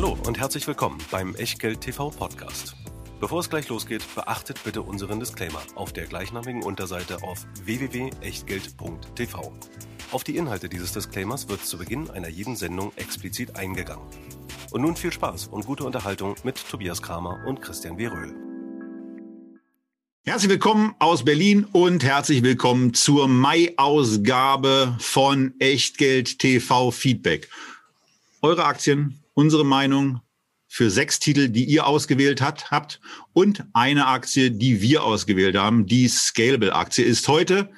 Hallo und herzlich willkommen beim Echtgeld TV Podcast. Bevor es gleich losgeht, beachtet bitte unseren Disclaimer auf der gleichnamigen Unterseite auf www.echtgeld.tv. Auf die Inhalte dieses Disclaimers wird zu Beginn einer jeden Sendung explizit eingegangen. Und nun viel Spaß und gute Unterhaltung mit Tobias Kramer und Christian W. Röhl. Herzlich willkommen aus Berlin und herzlich willkommen zur Mai-Ausgabe von Echtgeld TV Feedback. Eure Aktien, unsere Meinung, für sechs Titel, die ihr ausgewählt hat, habt und eine Aktie, die wir ausgewählt haben. Die Scalable-Aktie ist heute,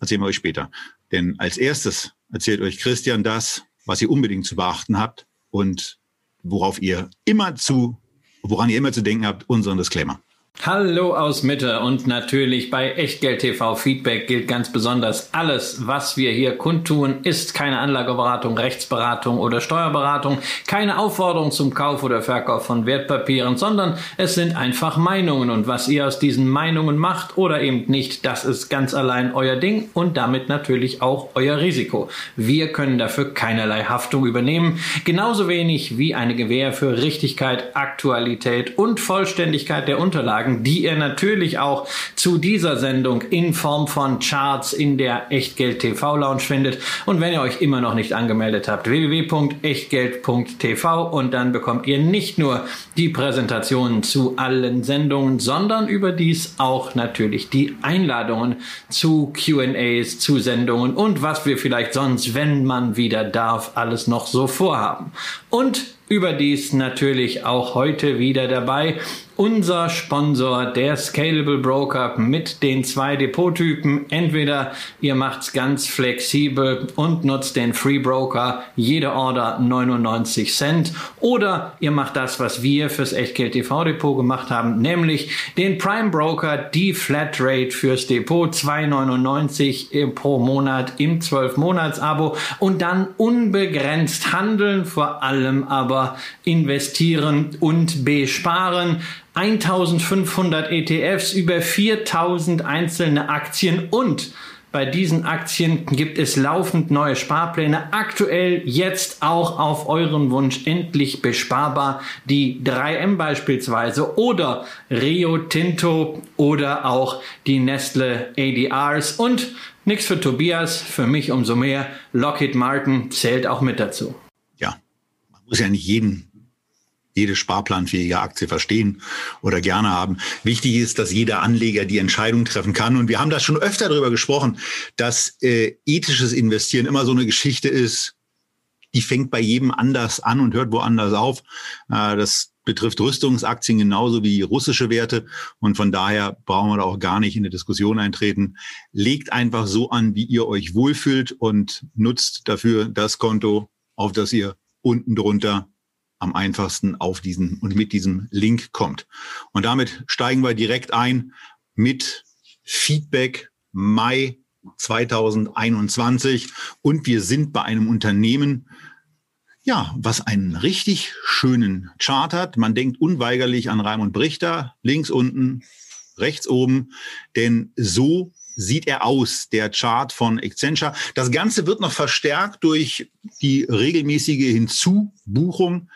erzählen wir euch später. Denn als erstes erzählt euch Christian das, was ihr unbedingt zu beachten habt und worauf ihr immer zu, woran ihr immer zu denken habt, unseren Disclaimer. Hallo aus Mitte und natürlich bei Echtgeld TV Feedback gilt ganz besonders alles, was wir hier kundtun, ist keine Anlageberatung, Rechtsberatung oder Steuerberatung, keine Aufforderung zum Kauf oder Verkauf von Wertpapieren, sondern es sind einfach Meinungen und was ihr aus diesen Meinungen macht oder eben nicht, das ist ganz allein euer Ding und damit natürlich auch euer Risiko. Wir können dafür keinerlei Haftung übernehmen, genauso wenig wie eine Gewähr für Richtigkeit, Aktualität und Vollständigkeit der Unterlagen beitragen, die ihr natürlich auch zu dieser Sendung in Form von Charts in der Echtgeld TV Lounge findet. Und wenn ihr euch immer noch nicht angemeldet habt, www.echtgeld.tv und dann bekommt ihr nicht nur die Präsentationen zu allen Sendungen, sondern überdies auch natürlich die Einladungen zu Q&As, zu Sendungen und was wir vielleicht sonst, wenn man wieder darf, alles noch so vorhaben. Und überdies natürlich auch heute wieder dabei unser Sponsor, der Scalable Broker mit den zwei Depottypen. Entweder ihr macht's ganz flexibel und nutzt den Free Broker, jede Order 99 Cent, oder ihr macht das, was wir fürs Echtgeld TV Depot gemacht haben, nämlich den Prime Broker, die Flatrate fürs Depot 2,99 pro Monat im 12 Monats Abo und dann unbegrenzt handeln, vor allem aber investieren und besparen. 1500 ETFs, über 4000 einzelne Aktien und bei diesen Aktien gibt es laufend neue Sparpläne. Aktuell jetzt auch auf euren Wunsch endlich besparbar. Die 3M beispielsweise oder Rio Tinto oder auch die Nestle ADRs und nichts für Tobias, für mich umso mehr. Lockheed Martin zählt auch mit dazu. Ja, man muss ja nicht jeden jede sparplanfähige Aktie verstehen oder gerne haben. Wichtig ist, dass jeder Anleger die Entscheidung treffen kann. Und wir haben da schon öfter darüber gesprochen, dass äh, ethisches Investieren immer so eine Geschichte ist, die fängt bei jedem anders an und hört woanders auf. Äh, das betrifft Rüstungsaktien genauso wie russische Werte. Und von daher brauchen wir da auch gar nicht in eine Diskussion eintreten. Legt einfach so an, wie ihr euch wohlfühlt und nutzt dafür das Konto, auf das ihr unten drunter am einfachsten auf diesen und mit diesem Link kommt. Und damit steigen wir direkt ein mit Feedback Mai 2021 und wir sind bei einem Unternehmen, ja, was einen richtig schönen Chart hat. Man denkt unweigerlich an Raimund Brichter, links unten, rechts oben, denn so sieht er aus, der Chart von Accenture. Das Ganze wird noch verstärkt durch die regelmäßige Hinzubuchung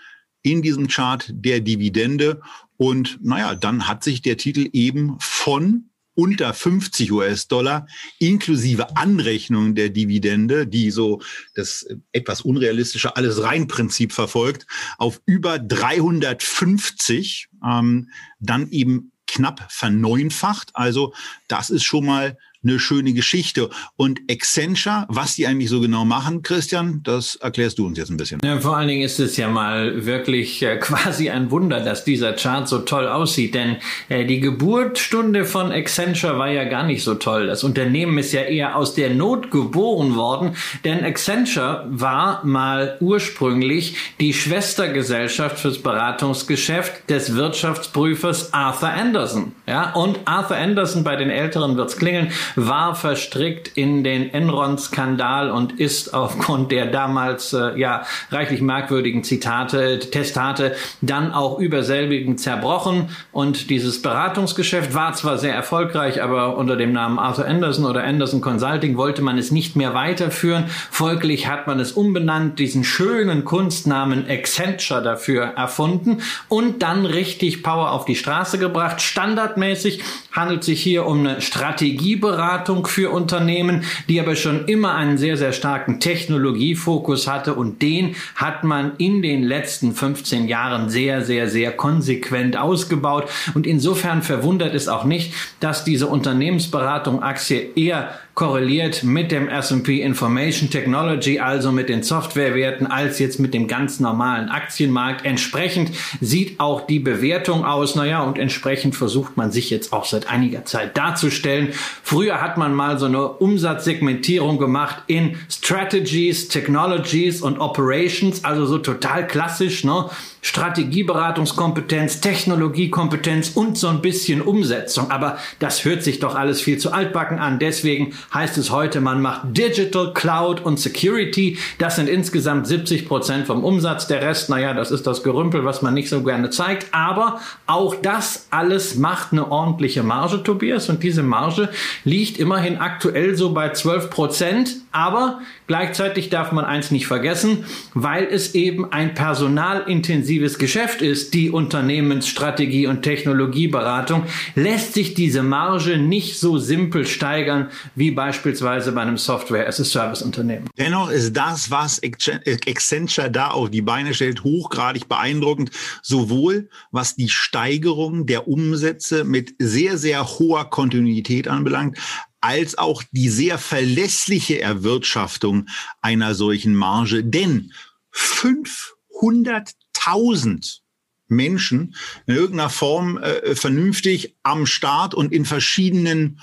in diesem Chart der Dividende. Und naja, dann hat sich der Titel eben von unter 50 US-Dollar inklusive Anrechnung der Dividende, die so das etwas unrealistische alles rein Prinzip verfolgt, auf über 350 ähm, dann eben knapp verneunfacht. Also das ist schon mal eine schöne Geschichte. Und Accenture, was die eigentlich so genau machen, Christian, das erklärst du uns jetzt ein bisschen. Ja, vor allen Dingen ist es ja mal wirklich äh, quasi ein Wunder, dass dieser Chart so toll aussieht, denn äh, die Geburtsstunde von Accenture war ja gar nicht so toll. Das Unternehmen ist ja eher aus der Not geboren worden, denn Accenture war mal ursprünglich die Schwestergesellschaft fürs Beratungsgeschäft des Wirtschaftsprüfers Arthur Anderson. Ja, und Arthur Anderson bei den Älteren wird's klingeln war verstrickt in den Enron-Skandal und ist aufgrund der damals äh, ja reichlich merkwürdigen Zitate, Testate dann auch über selbigen zerbrochen und dieses Beratungsgeschäft war zwar sehr erfolgreich, aber unter dem Namen Arthur Anderson oder Anderson Consulting wollte man es nicht mehr weiterführen. Folglich hat man es umbenannt, diesen schönen Kunstnamen Accenture dafür erfunden und dann richtig Power auf die Straße gebracht. Standardmäßig handelt sich hier um eine Strategieberatung für Unternehmen, die aber schon immer einen sehr, sehr starken Technologiefokus hatte. Und den hat man in den letzten 15 Jahren sehr, sehr, sehr konsequent ausgebaut. Und insofern verwundert es auch nicht, dass diese Unternehmensberatung Aktie eher korreliert mit dem S&P Information Technology, also mit den Softwarewerten, als jetzt mit dem ganz normalen Aktienmarkt. Entsprechend sieht auch die Bewertung aus. Naja, und entsprechend versucht man sich jetzt auch seit einiger Zeit darzustellen. Früher hat man mal so eine Umsatzsegmentierung gemacht in Strategies, Technologies und Operations, also so total klassisch, ne? Strategieberatungskompetenz, Technologiekompetenz und so ein bisschen Umsetzung. Aber das hört sich doch alles viel zu altbacken an. Deswegen heißt es heute, man macht Digital, Cloud und Security. Das sind insgesamt 70 Prozent vom Umsatz. Der Rest, naja, das ist das Gerümpel, was man nicht so gerne zeigt. Aber auch das alles macht eine ordentliche Marge, Tobias. Und diese Marge liegt immerhin aktuell so bei 12 Prozent. Aber gleichzeitig darf man eins nicht vergessen, weil es eben ein personalintensives Geschäft ist, die Unternehmensstrategie und Technologieberatung, lässt sich diese Marge nicht so simpel steigern wie beispielsweise bei einem Software-as-a-Service-Unternehmen. Dennoch ist das, was Accenture da auf die Beine stellt, hochgradig beeindruckend, sowohl was die Steigerung der Umsätze mit sehr, sehr hoher Kontinuität anbelangt, als auch die sehr verlässliche Erwirtschaftung einer solchen Marge. Denn 500.000 Menschen in irgendeiner Form äh, vernünftig am Start und in verschiedenen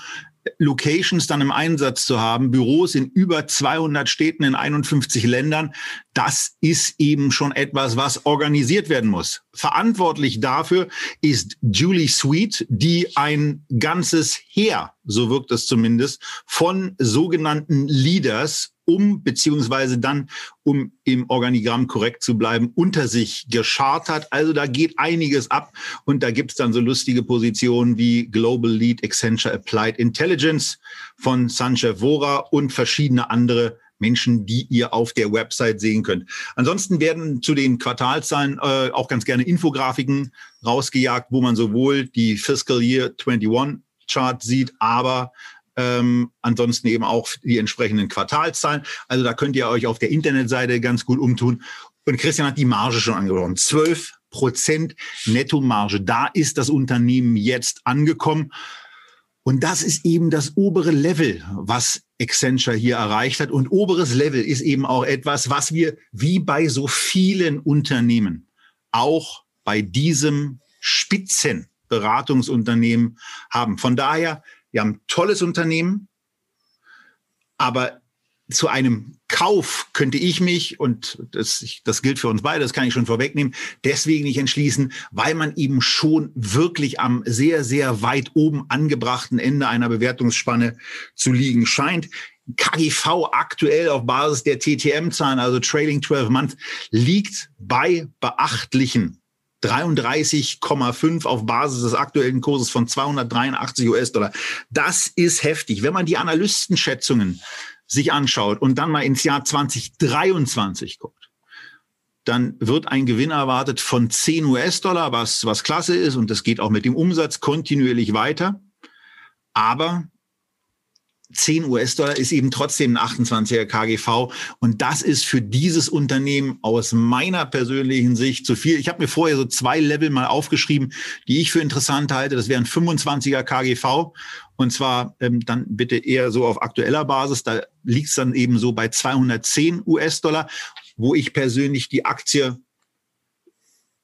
Locations dann im Einsatz zu haben, Büros in über 200 Städten in 51 Ländern, das ist eben schon etwas, was organisiert werden muss. Verantwortlich dafür ist Julie Sweet, die ein ganzes Heer, so wirkt es zumindest, von sogenannten Leaders um, beziehungsweise dann, um im Organigramm korrekt zu bleiben, unter sich geschartert. Also da geht einiges ab und da gibt's dann so lustige Positionen wie Global Lead Accenture Applied Intelligence von Sanchev Vora und verschiedene andere Menschen, die ihr auf der Website sehen könnt. Ansonsten werden zu den Quartalzahlen äh, auch ganz gerne Infografiken rausgejagt, wo man sowohl die Fiscal Year 21 Chart sieht, aber ähm, ansonsten eben auch die entsprechenden Quartalszahlen. Also da könnt ihr euch auf der Internetseite ganz gut umtun. Und Christian hat die Marge schon angesprochen. 12 Prozent Nettomarge. Da ist das Unternehmen jetzt angekommen. Und das ist eben das obere Level, was Accenture hier erreicht hat. Und oberes Level ist eben auch etwas, was wir wie bei so vielen Unternehmen auch bei diesem Spitzenberatungsunternehmen haben. Von daher wir haben ein tolles Unternehmen, aber zu einem Kauf könnte ich mich, und das, das gilt für uns beide, das kann ich schon vorwegnehmen, deswegen nicht entschließen, weil man eben schon wirklich am sehr, sehr weit oben angebrachten Ende einer Bewertungsspanne zu liegen scheint. KGV aktuell auf Basis der TTM-Zahlen, also Trailing 12 Months, liegt bei beachtlichen 33,5 auf Basis des aktuellen Kurses von 283 US-Dollar. Das ist heftig. Wenn man die Analystenschätzungen sich anschaut und dann mal ins Jahr 2023 guckt, dann wird ein Gewinn erwartet von 10 US-Dollar, was, was klasse ist und das geht auch mit dem Umsatz kontinuierlich weiter. Aber 10 US-Dollar ist eben trotzdem ein 28er KGV. Und das ist für dieses Unternehmen aus meiner persönlichen Sicht zu viel. Ich habe mir vorher so zwei Level mal aufgeschrieben, die ich für interessant halte. Das wären 25er KGV. Und zwar ähm, dann bitte eher so auf aktueller Basis. Da liegt es dann eben so bei 210 US-Dollar, wo ich persönlich die Aktie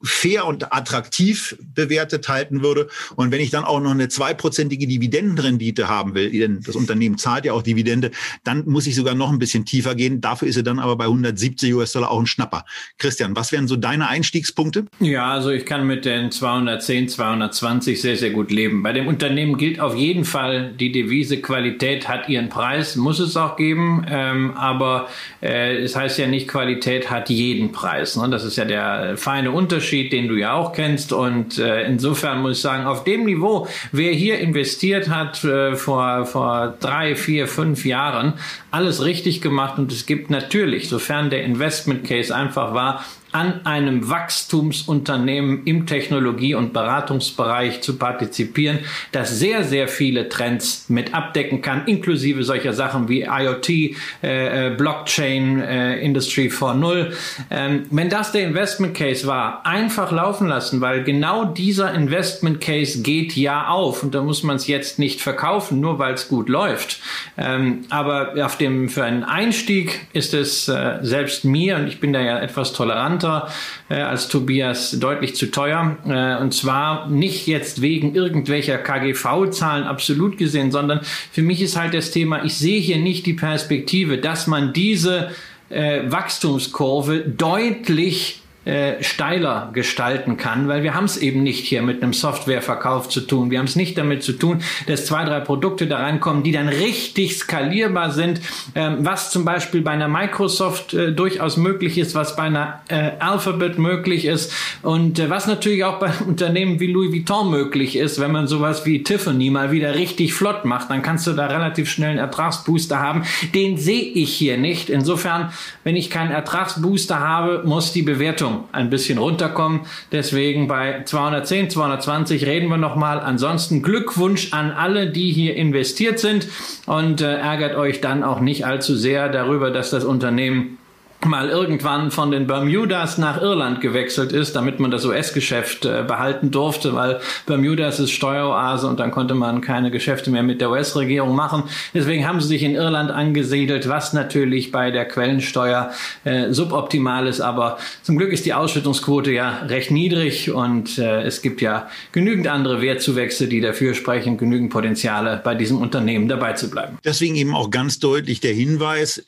fair und attraktiv bewertet halten würde. Und wenn ich dann auch noch eine zweiprozentige Dividendenrendite haben will, denn das Unternehmen zahlt ja auch Dividende, dann muss ich sogar noch ein bisschen tiefer gehen. Dafür ist er dann aber bei 170 US-Dollar auch ein Schnapper. Christian, was wären so deine Einstiegspunkte? Ja, also ich kann mit den 210, 220 sehr, sehr gut leben. Bei dem Unternehmen gilt auf jeden Fall, die Devise Qualität hat ihren Preis, muss es auch geben. Ähm, aber äh, es heißt ja nicht, Qualität hat jeden Preis. Ne? Das ist ja der feine Unterschied Unterschied, den du ja auch kennst. Und äh, insofern muss ich sagen, auf dem Niveau, wer hier investiert hat äh, vor, vor drei, vier, fünf Jahren, alles richtig gemacht. Und es gibt natürlich, sofern der Investment Case einfach war, an einem Wachstumsunternehmen im Technologie- und Beratungsbereich zu partizipieren, das sehr, sehr viele Trends mit abdecken kann, inklusive solcher Sachen wie IoT, äh, äh, Blockchain, äh, Industry 4.0. Ähm, wenn das der Investment Case war, einfach laufen lassen, weil genau dieser Investment Case geht ja auf und da muss man es jetzt nicht verkaufen, nur weil es gut läuft. Ähm, aber auf dem, für einen Einstieg ist es äh, selbst mir, und ich bin da ja etwas toleranter, Berater äh, als Tobias deutlich zu teuer. Äh, und zwar nicht jetzt wegen irgendwelcher KGV-Zahlen absolut gesehen, sondern für mich ist halt das Thema, ich sehe hier nicht die Perspektive, dass man diese äh, Wachstumskurve deutlich äh, steiler gestalten kann, weil wir haben es eben nicht hier mit einem Softwareverkauf zu tun. Wir haben es nicht damit zu tun, dass zwei, drei Produkte da reinkommen, die dann richtig skalierbar sind, ähm, was zum Beispiel bei einer Microsoft äh, durchaus möglich ist, was bei einer äh, Alphabet möglich ist und äh, was natürlich auch bei Unternehmen wie Louis Vuitton möglich ist, wenn man sowas wie Tiffany mal wieder richtig flott macht, dann kannst du da relativ schnell einen Ertragsbooster haben. Den sehe ich hier nicht. Insofern, wenn ich keinen Ertragsbooster habe, muss die Bewertung ein bisschen runterkommen. Deswegen bei 210, 220 reden wir nochmal. Ansonsten Glückwunsch an alle, die hier investiert sind und äh, ärgert euch dann auch nicht allzu sehr darüber, dass das Unternehmen mal irgendwann von den Bermudas nach Irland gewechselt ist, damit man das US-Geschäft äh, behalten durfte, weil Bermudas ist Steueroase und dann konnte man keine Geschäfte mehr mit der US-Regierung machen. Deswegen haben sie sich in Irland angesiedelt, was natürlich bei der Quellensteuer äh, suboptimal ist, aber zum Glück ist die Ausschüttungsquote ja recht niedrig und äh, es gibt ja genügend andere Wertzuwächse, die dafür sprechen, genügend Potenziale bei diesem Unternehmen dabei zu bleiben. Deswegen eben auch ganz deutlich der Hinweis,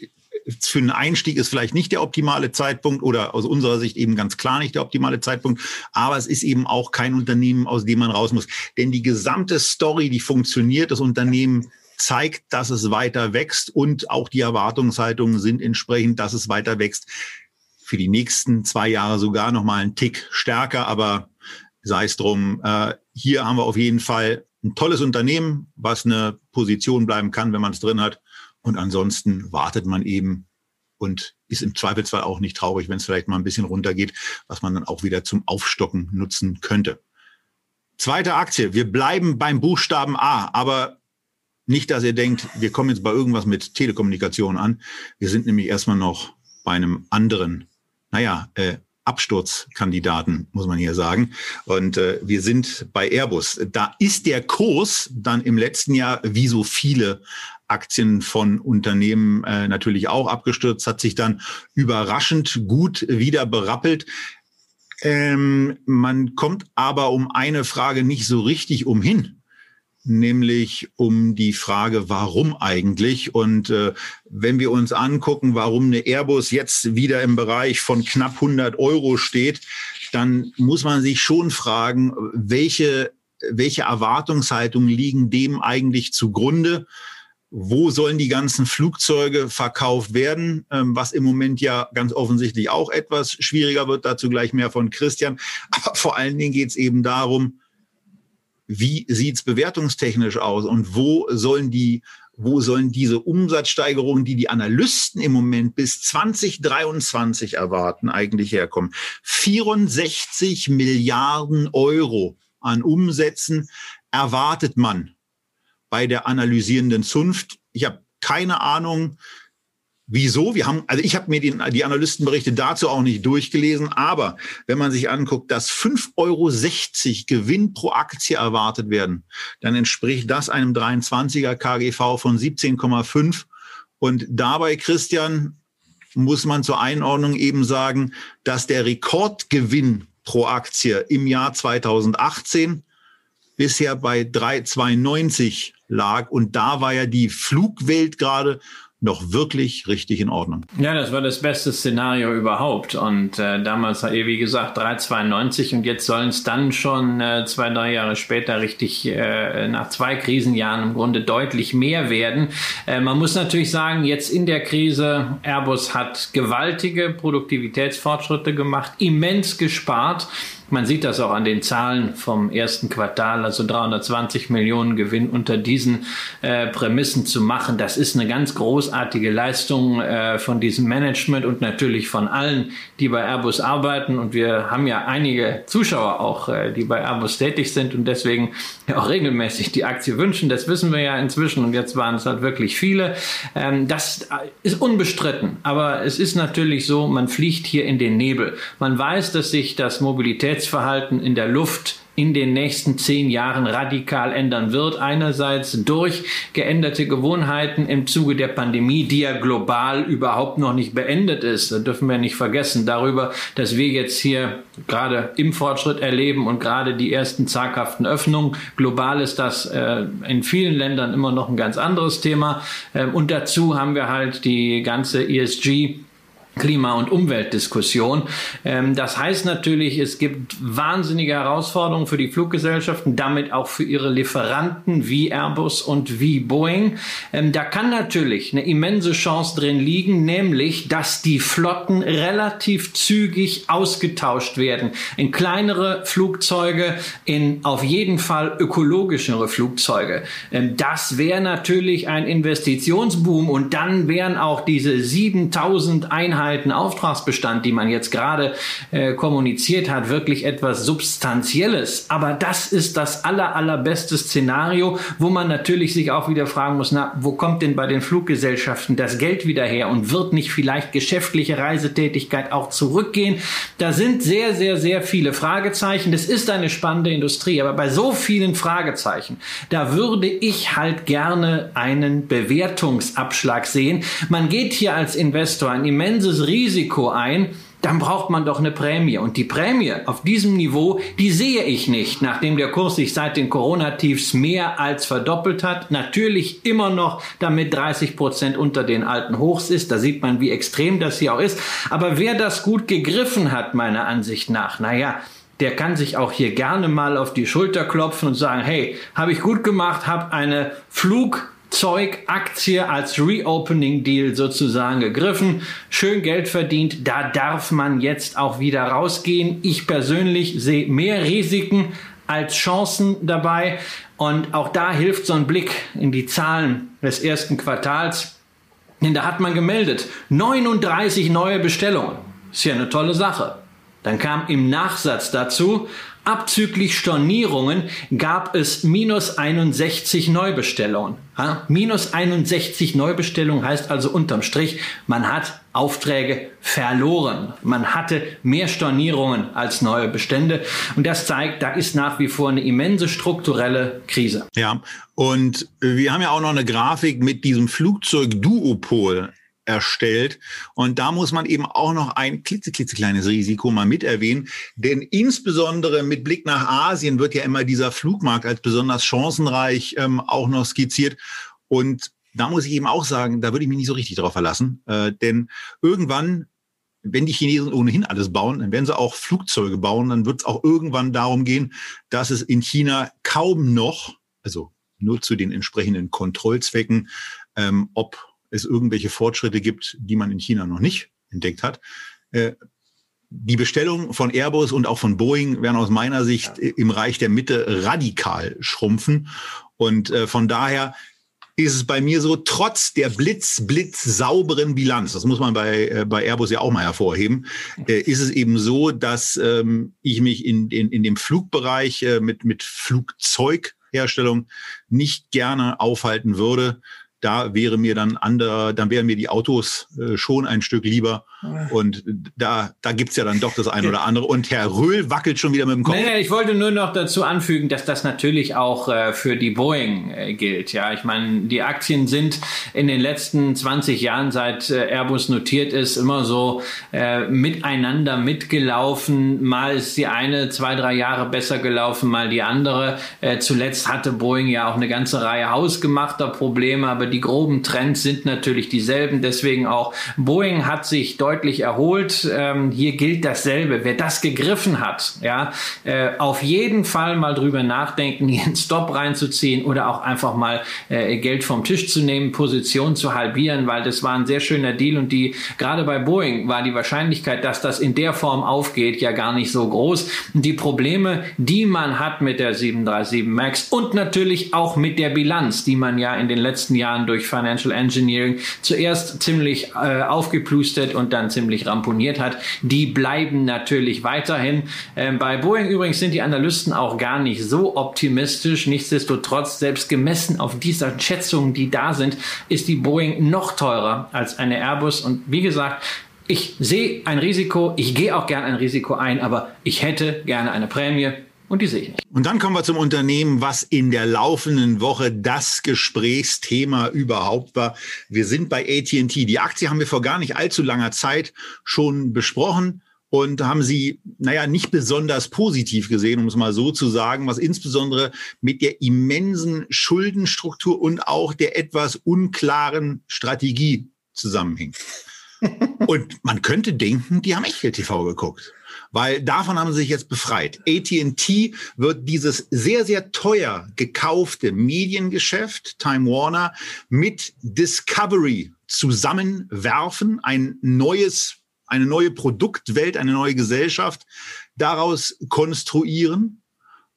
für einen Einstieg ist vielleicht nicht der optimale Zeitpunkt oder aus unserer Sicht eben ganz klar nicht der optimale Zeitpunkt. Aber es ist eben auch kein Unternehmen, aus dem man raus muss. Denn die gesamte Story, die funktioniert, das Unternehmen zeigt, dass es weiter wächst und auch die Erwartungshaltungen sind entsprechend, dass es weiter wächst. Für die nächsten zwei Jahre sogar noch mal einen Tick stärker, aber sei es drum. Äh, hier haben wir auf jeden Fall ein tolles Unternehmen, was eine Position bleiben kann, wenn man es drin hat. Und ansonsten wartet man eben und ist im Zweifelsfall auch nicht traurig, wenn es vielleicht mal ein bisschen runtergeht, was man dann auch wieder zum Aufstocken nutzen könnte. Zweite Aktie. Wir bleiben beim Buchstaben A, aber nicht, dass ihr denkt, wir kommen jetzt bei irgendwas mit Telekommunikation an. Wir sind nämlich erstmal noch bei einem anderen, naja, äh, Absturzkandidaten, muss man hier sagen. Und äh, wir sind bei Airbus. Da ist der Kurs dann im letzten Jahr, wie so viele Aktien von Unternehmen äh, natürlich auch abgestürzt, hat sich dann überraschend gut wieder berappelt. Ähm, man kommt aber um eine Frage nicht so richtig umhin, nämlich um die Frage, warum eigentlich? Und äh, wenn wir uns angucken, warum eine Airbus jetzt wieder im Bereich von knapp 100 Euro steht, dann muss man sich schon fragen, welche, welche Erwartungshaltungen liegen dem eigentlich zugrunde? Wo sollen die ganzen Flugzeuge verkauft werden, ähm, was im Moment ja ganz offensichtlich auch etwas schwieriger wird. Dazu gleich mehr von Christian. Aber vor allen Dingen geht es eben darum, wie sieht's bewertungstechnisch aus und wo sollen die wo sollen diese Umsatzsteigerungen, die die Analysten im Moment bis 2023 erwarten, eigentlich herkommen? 64 Milliarden Euro an Umsätzen erwartet man bei der analysierenden Zunft. Ich habe keine Ahnung, wieso. Wir haben, also ich habe mir die, die Analystenberichte dazu auch nicht durchgelesen, aber wenn man sich anguckt, dass 5,60 Euro Gewinn pro Aktie erwartet werden, dann entspricht das einem 23er KGV von 17,5. Und dabei, Christian, muss man zur Einordnung eben sagen, dass der Rekordgewinn pro Aktie im Jahr 2018 bisher bei 3,92 lag. Und da war ja die Flugwelt gerade noch wirklich richtig in Ordnung. Ja, das war das beste Szenario überhaupt. Und äh, damals, wie gesagt, 3,92 und jetzt sollen es dann schon äh, zwei, drei Jahre später richtig äh, nach zwei Krisenjahren im Grunde deutlich mehr werden. Äh, man muss natürlich sagen, jetzt in der Krise, Airbus hat gewaltige Produktivitätsfortschritte gemacht, immens gespart. Man sieht das auch an den Zahlen vom ersten Quartal, also 320 Millionen Gewinn unter diesen äh, Prämissen zu machen. Das ist eine ganz großartige Leistung äh, von diesem Management und natürlich von allen, die bei Airbus arbeiten. Und wir haben ja einige Zuschauer auch, äh, die bei Airbus tätig sind und deswegen auch regelmäßig die Aktie wünschen. Das wissen wir ja inzwischen und jetzt waren es halt wirklich viele. Ähm, das ist unbestritten. Aber es ist natürlich so, man fliegt hier in den Nebel. Man weiß, dass sich das Mobilität Mobilitätsverhalten in der Luft in den nächsten zehn Jahren radikal ändern wird. Einerseits durch geänderte Gewohnheiten im Zuge der Pandemie, die ja global überhaupt noch nicht beendet ist. Da dürfen wir nicht vergessen darüber, dass wir jetzt hier gerade im Fortschritt erleben und gerade die ersten zaghaften Öffnungen. Global ist das äh, in vielen Ländern immer noch ein ganz anderes Thema. Ähm, und dazu haben wir halt die ganze ESG Klima- und Umweltdiskussion. Ähm, das heißt natürlich, es gibt wahnsinnige Herausforderungen für die Fluggesellschaften, damit auch für ihre Lieferanten wie Airbus und wie Boeing. Ähm, da kann natürlich eine immense Chance drin liegen, nämlich, dass die Flotten relativ zügig ausgetauscht werden in kleinere Flugzeuge, in auf jeden Fall ökologischere Flugzeuge. Ähm, das wäre natürlich ein Investitionsboom und dann wären auch diese 7000 Einheiten Einheiten Auftragsbestand, die man jetzt gerade äh, kommuniziert hat, wirklich etwas Substanzielles. Aber das ist das aller, allerbeste Szenario, wo man natürlich sich auch wieder fragen muss, na, wo kommt denn bei den Fluggesellschaften das Geld wieder her und wird nicht vielleicht geschäftliche Reisetätigkeit auch zurückgehen? Da sind sehr, sehr, sehr viele Fragezeichen. Das ist eine spannende Industrie, aber bei so vielen Fragezeichen, da würde ich halt gerne einen Bewertungsabschlag sehen. Man geht hier als Investor ein immenses großes Risiko ein, dann braucht man doch eine Prämie. Und die Prämie auf diesem Niveau, die sehe ich nicht, nachdem der Kurs sich seit den Corona-Tiefs mehr als verdoppelt hat. Natürlich immer noch damit 30 Prozent unter den alten Hochs ist. Da sieht man, wie extrem das hier auch ist. Aber wer das gut gegriffen hat, meiner Ansicht nach, naja, der kann sich auch hier gerne mal auf die Schulter klopfen und sagen, hey, habe ich gut gemacht, habe eine Flug Zeug, Aktie als Reopening Deal sozusagen gegriffen, schön Geld verdient, da darf man jetzt auch wieder rausgehen. Ich persönlich sehe mehr Risiken als Chancen dabei und auch da hilft so ein Blick in die Zahlen des ersten Quartals, denn da hat man gemeldet 39 neue Bestellungen. Ist ja eine tolle Sache. Dann kam im Nachsatz dazu Abzüglich Stornierungen gab es minus 61 Neubestellungen. Ja, minus 61 Neubestellungen heißt also unterm Strich, man hat Aufträge verloren. Man hatte mehr Stornierungen als neue Bestände. Und das zeigt, da ist nach wie vor eine immense strukturelle Krise. Ja, und wir haben ja auch noch eine Grafik mit diesem Flugzeug-Duopol erstellt. Und da muss man eben auch noch ein klitzeklitzekleines Risiko mal mit erwähnen. Denn insbesondere mit Blick nach Asien wird ja immer dieser Flugmarkt als besonders chancenreich ähm, auch noch skizziert. Und da muss ich eben auch sagen, da würde ich mich nicht so richtig drauf verlassen. Äh, denn irgendwann wenn die Chinesen ohnehin alles bauen, werden sie auch Flugzeuge bauen, dann wird es auch irgendwann darum gehen, dass es in China kaum noch, also nur zu den entsprechenden Kontrollzwecken, ähm, ob es irgendwelche Fortschritte gibt, die man in China noch nicht entdeckt hat. Äh, die Bestellungen von Airbus und auch von Boeing werden aus meiner Sicht im Reich der Mitte radikal schrumpfen. Und äh, von daher ist es bei mir so, trotz der blitz, blitz sauberen Bilanz, das muss man bei, äh, bei Airbus ja auch mal hervorheben, ist es eben so, dass ähm, ich mich in, in, in dem Flugbereich mit, mit Flugzeugherstellung nicht gerne aufhalten würde. Da wäre mir dann andere, dann wären mir die Autos äh, schon ein Stück lieber. Und da, da gibt's ja dann doch das eine oder andere. Und Herr Röhl wackelt schon wieder mit dem Kopf. Nee, nee, ich wollte nur noch dazu anfügen, dass das natürlich auch äh, für die Boeing äh, gilt. Ja, ich meine, die Aktien sind in den letzten 20 Jahren, seit äh, Airbus notiert ist, immer so äh, miteinander mitgelaufen. Mal ist die eine zwei, drei Jahre besser gelaufen, mal die andere. Äh, zuletzt hatte Boeing ja auch eine ganze Reihe hausgemachter Probleme, aber die groben Trends sind natürlich dieselben. Deswegen auch Boeing hat sich deutlich erholt. Ähm, hier gilt dasselbe. Wer das gegriffen hat, ja, äh, auf jeden Fall mal drüber nachdenken, hier einen Stop reinzuziehen oder auch einfach mal äh, Geld vom Tisch zu nehmen, Position zu halbieren, weil das war ein sehr schöner Deal und die gerade bei Boeing war die Wahrscheinlichkeit, dass das in der Form aufgeht, ja gar nicht so groß. Die Probleme, die man hat mit der 737 MAX und natürlich auch mit der Bilanz, die man ja in den letzten Jahren durch Financial Engineering zuerst ziemlich äh, aufgeplustert und dann ziemlich ramponiert hat, die bleiben natürlich weiterhin. Ähm, bei Boeing übrigens sind die Analysten auch gar nicht so optimistisch. Nichtsdestotrotz, selbst gemessen auf dieser Schätzungen, die da sind, ist die Boeing noch teurer als eine Airbus. Und wie gesagt, ich sehe ein Risiko, ich gehe auch gern ein Risiko ein, aber ich hätte gerne eine Prämie und die sehe ich nicht. Und dann kommen wir zum Unternehmen, was in der laufenden Woche das Gesprächsthema überhaupt war. Wir sind bei ATT. Die Aktie haben wir vor gar nicht allzu langer Zeit schon besprochen und haben sie, naja, nicht besonders positiv gesehen, um es mal so zu sagen, was insbesondere mit der immensen Schuldenstruktur und auch der etwas unklaren Strategie zusammenhängt. und man könnte denken, die haben echt TV geguckt weil davon haben sie sich jetzt befreit. AT&T wird dieses sehr, sehr teuer gekaufte Mediengeschäft, Time Warner, mit Discovery zusammenwerfen, ein neues, eine neue Produktwelt, eine neue Gesellschaft daraus konstruieren.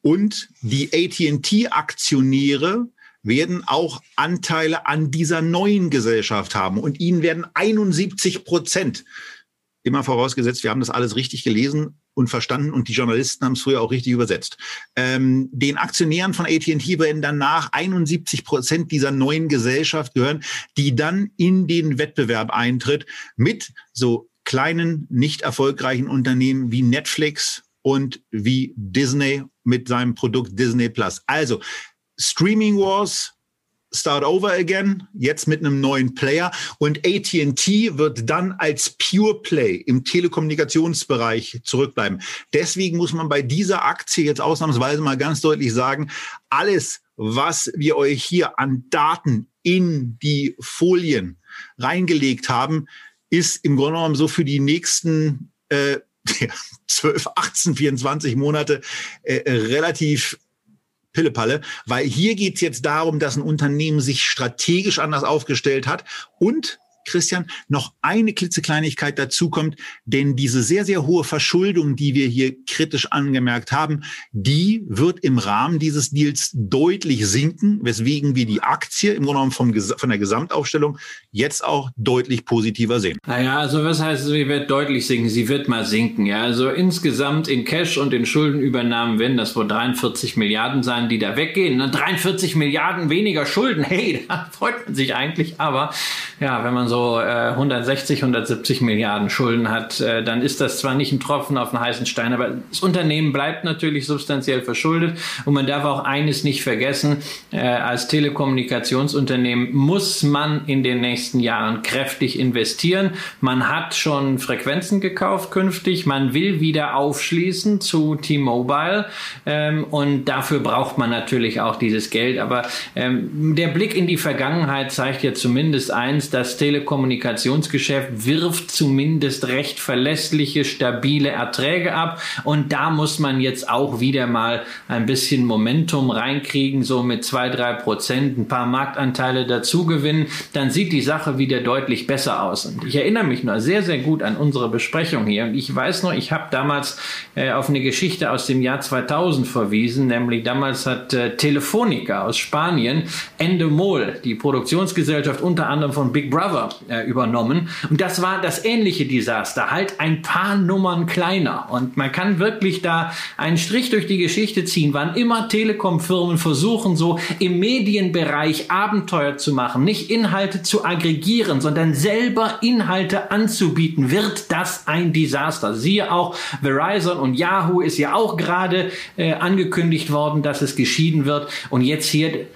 Und die AT&T-Aktionäre werden auch Anteile an dieser neuen Gesellschaft haben. Und ihnen werden 71 Prozent immer vorausgesetzt, wir haben das alles richtig gelesen und verstanden und die Journalisten haben es früher auch richtig übersetzt. Ähm, den Aktionären von AT&T werden danach 71 Prozent dieser neuen Gesellschaft gehören, die dann in den Wettbewerb eintritt mit so kleinen, nicht erfolgreichen Unternehmen wie Netflix und wie Disney mit seinem Produkt Disney Plus. Also Streaming Wars, Start Over Again, jetzt mit einem neuen Player. Und ATT wird dann als Pure Play im Telekommunikationsbereich zurückbleiben. Deswegen muss man bei dieser Aktie jetzt ausnahmsweise mal ganz deutlich sagen, alles, was wir euch hier an Daten in die Folien reingelegt haben, ist im Grunde genommen so für die nächsten äh, 12, 18, 24 Monate äh, relativ Pillepalle, weil hier geht es jetzt darum, dass ein Unternehmen sich strategisch anders aufgestellt hat und Christian, noch eine klitzekleinigkeit dazu kommt, denn diese sehr, sehr hohe Verschuldung, die wir hier kritisch angemerkt haben, die wird im Rahmen dieses Deals deutlich sinken, weswegen wir die Aktie im Grunde genommen vom, von der Gesamtaufstellung jetzt auch deutlich positiver sehen. Naja, also was heißt, sie wird deutlich sinken? Sie wird mal sinken. Ja, also insgesamt in Cash und in Schuldenübernahmen werden das wohl 43 Milliarden sein, die da weggehen. 43 Milliarden weniger Schulden. Hey, da freut man sich eigentlich. Aber ja, wenn man so äh, 160, 170 Milliarden Schulden hat, äh, dann ist das zwar nicht ein Tropfen auf den heißen Stein, aber das Unternehmen bleibt natürlich substanziell verschuldet. Und man darf auch eines nicht vergessen, äh, als Telekommunikationsunternehmen muss man in den nächsten Jahren kräftig investieren. Man hat schon Frequenzen gekauft künftig, man will wieder aufschließen zu T-Mobile ähm, und dafür braucht man natürlich auch dieses Geld. Aber ähm, der Blick in die Vergangenheit zeigt ja zumindest eins, dass Telekommunikationsgeschäft wirft zumindest recht verlässliche, stabile Erträge ab. Und da muss man jetzt auch wieder mal ein bisschen Momentum reinkriegen, so mit zwei, drei Prozent, ein paar Marktanteile dazu gewinnen. Dann sieht die Sache wieder deutlich besser aus. Und ich erinnere mich nur sehr, sehr gut an unsere Besprechung hier. Und ich weiß noch, ich habe damals äh, auf eine Geschichte aus dem Jahr 2000 verwiesen, nämlich damals hat äh, Telefonica aus Spanien Endemol, die Produktionsgesellschaft unter anderem von Big Brother, äh, übernommen. Und das war das ähnliche Desaster, halt ein paar Nummern kleiner. Und man kann wirklich da einen Strich durch die Geschichte ziehen, wann immer Telekom-Firmen versuchen, so im Medienbereich Abenteuer zu machen, nicht Inhalte zu aggregieren, sondern selber Inhalte anzubieten, wird das ein Desaster. Siehe auch Verizon und Yahoo ist ja auch gerade äh, angekündigt worden, dass es geschieden wird. Und jetzt hier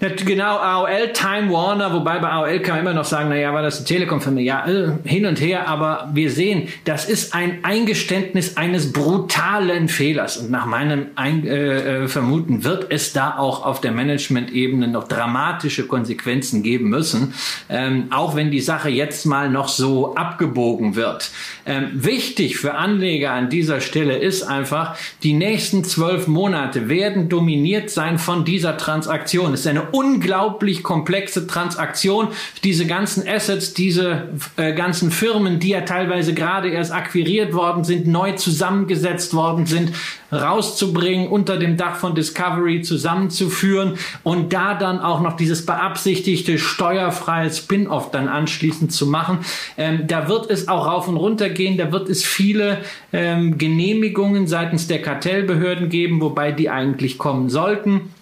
Genau, AOL, Time Warner, wobei bei AOL kann man immer noch sagen, naja, war das eine Telekom-Firma? Ja, äh, hin und her, aber wir sehen, das ist ein Eingeständnis eines brutalen Fehlers. Und nach meinem ein äh, äh, Vermuten wird es da auch auf der Management-Ebene noch dramatische Konsequenzen geben müssen, ähm, auch wenn die Sache jetzt mal noch so abgebogen wird. Ähm, wichtig für Anleger an dieser Stelle ist einfach, die nächsten zwölf Monate werden dominiert sein von dieser Transaktion. Es ist eine unglaublich komplexe Transaktion. Diese ganzen Assets, diese äh, ganzen Firmen, die ja teilweise gerade erst akquiriert worden sind, neu zusammengesetzt worden sind, rauszubringen, unter dem Dach von Discovery zusammenzuführen und da dann auch noch dieses beabsichtigte steuerfreie Spin-off dann anschließend zu machen. Ähm, da wird es auch rauf und runter gehen, da wird es viele ähm, Genehmigungen seitens der Kartellbehörden geben, wobei die eigentlich kommen sollten.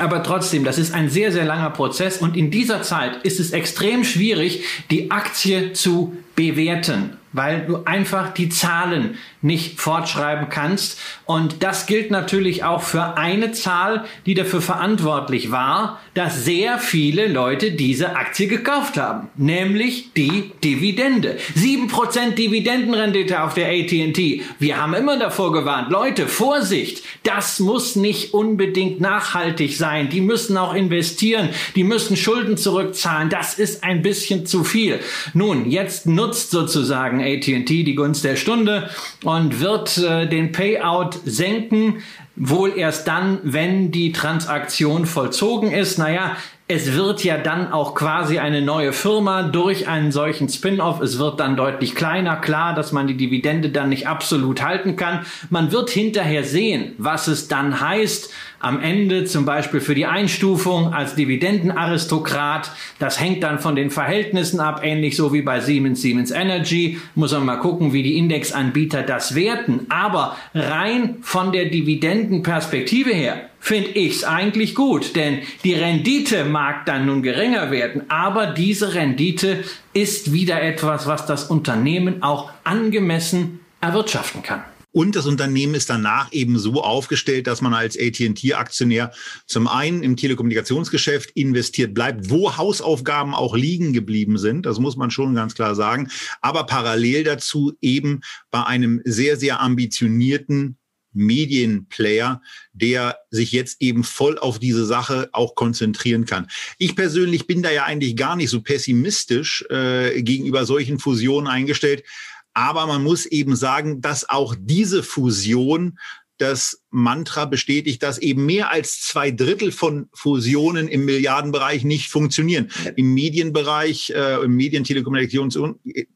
Aber trotzdem, das ist ein sehr, sehr langer Prozess und in dieser Zeit ist es extrem schwierig, die Aktie zu bewerten weil du einfach die Zahlen nicht fortschreiben kannst. Und das gilt natürlich auch für eine Zahl, die dafür verantwortlich war, dass sehr viele Leute diese Aktie gekauft haben, nämlich die Dividende. Sieben Prozent Dividendenrendite auf der AT&T. Wir haben immer davor gewarnt, Leute, Vorsicht, das muss nicht unbedingt nachhaltig sein. Die müssen auch investieren, die müssen Schulden zurückzahlen. Das ist ein bisschen zu viel. Nun, jetzt nutzt sozusagen sagen AT&T die Gunst der Stunde und wird äh, den Payout senken, wohl erst dann, wenn die Transaktion vollzogen ist. Naja, es wird ja dann auch quasi eine neue Firma durch einen solchen Spin-off. Es wird dann deutlich kleiner. Klar, dass man die Dividende dann nicht absolut halten kann. Man wird hinterher sehen, was es dann heißt am Ende zum Beispiel für die Einstufung als Dividendenaristokrat. Das hängt dann von den Verhältnissen ab, ähnlich so wie bei Siemens, Siemens Energy. Muss man mal gucken, wie die Indexanbieter das werten. Aber rein von der Dividendenperspektive her finde ich's eigentlich gut, denn die Rendite mag dann nun geringer werden, aber diese Rendite ist wieder etwas, was das Unternehmen auch angemessen erwirtschaften kann. Und das Unternehmen ist danach eben so aufgestellt, dass man als AT&T-Aktionär zum einen im Telekommunikationsgeschäft investiert bleibt, wo Hausaufgaben auch liegen geblieben sind. Das muss man schon ganz klar sagen. Aber parallel dazu eben bei einem sehr, sehr ambitionierten Medienplayer, der sich jetzt eben voll auf diese Sache auch konzentrieren kann. Ich persönlich bin da ja eigentlich gar nicht so pessimistisch äh, gegenüber solchen Fusionen eingestellt. Aber man muss eben sagen, dass auch diese Fusion das Mantra bestätigt, dass eben mehr als zwei Drittel von Fusionen im Milliardenbereich nicht funktionieren. Im Medienbereich, äh, im Medien, Telekommunikations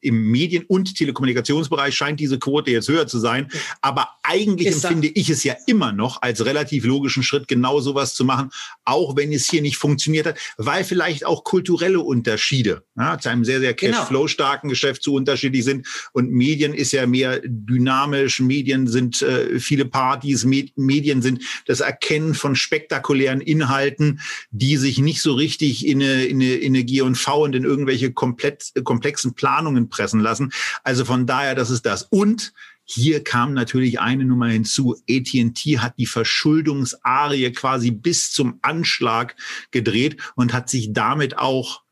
im Medien- und Telekommunikationsbereich scheint diese Quote jetzt höher zu sein. Aber eigentlich Ist empfinde ich es ja immer noch als relativ logischen Schritt, genau sowas zu machen, auch wenn es hier nicht funktioniert hat, weil vielleicht auch kulturelle Unterschiede ja, zu einem sehr, sehr genau. Cashflow-starken Geschäft zu unterschiedlich sind. Und Medien ist ja mehr dynamisch. Medien sind äh, viele Partys, Medien Medien sind das Erkennen von spektakulären Inhalten, die sich nicht so richtig in eine, in eine, in eine G&V und in irgendwelche komplett, komplexen Planungen pressen lassen. Also von daher, das ist das. Und hier kam natürlich eine Nummer hinzu. AT&T hat die Verschuldungsarie quasi bis zum Anschlag gedreht und hat sich damit auch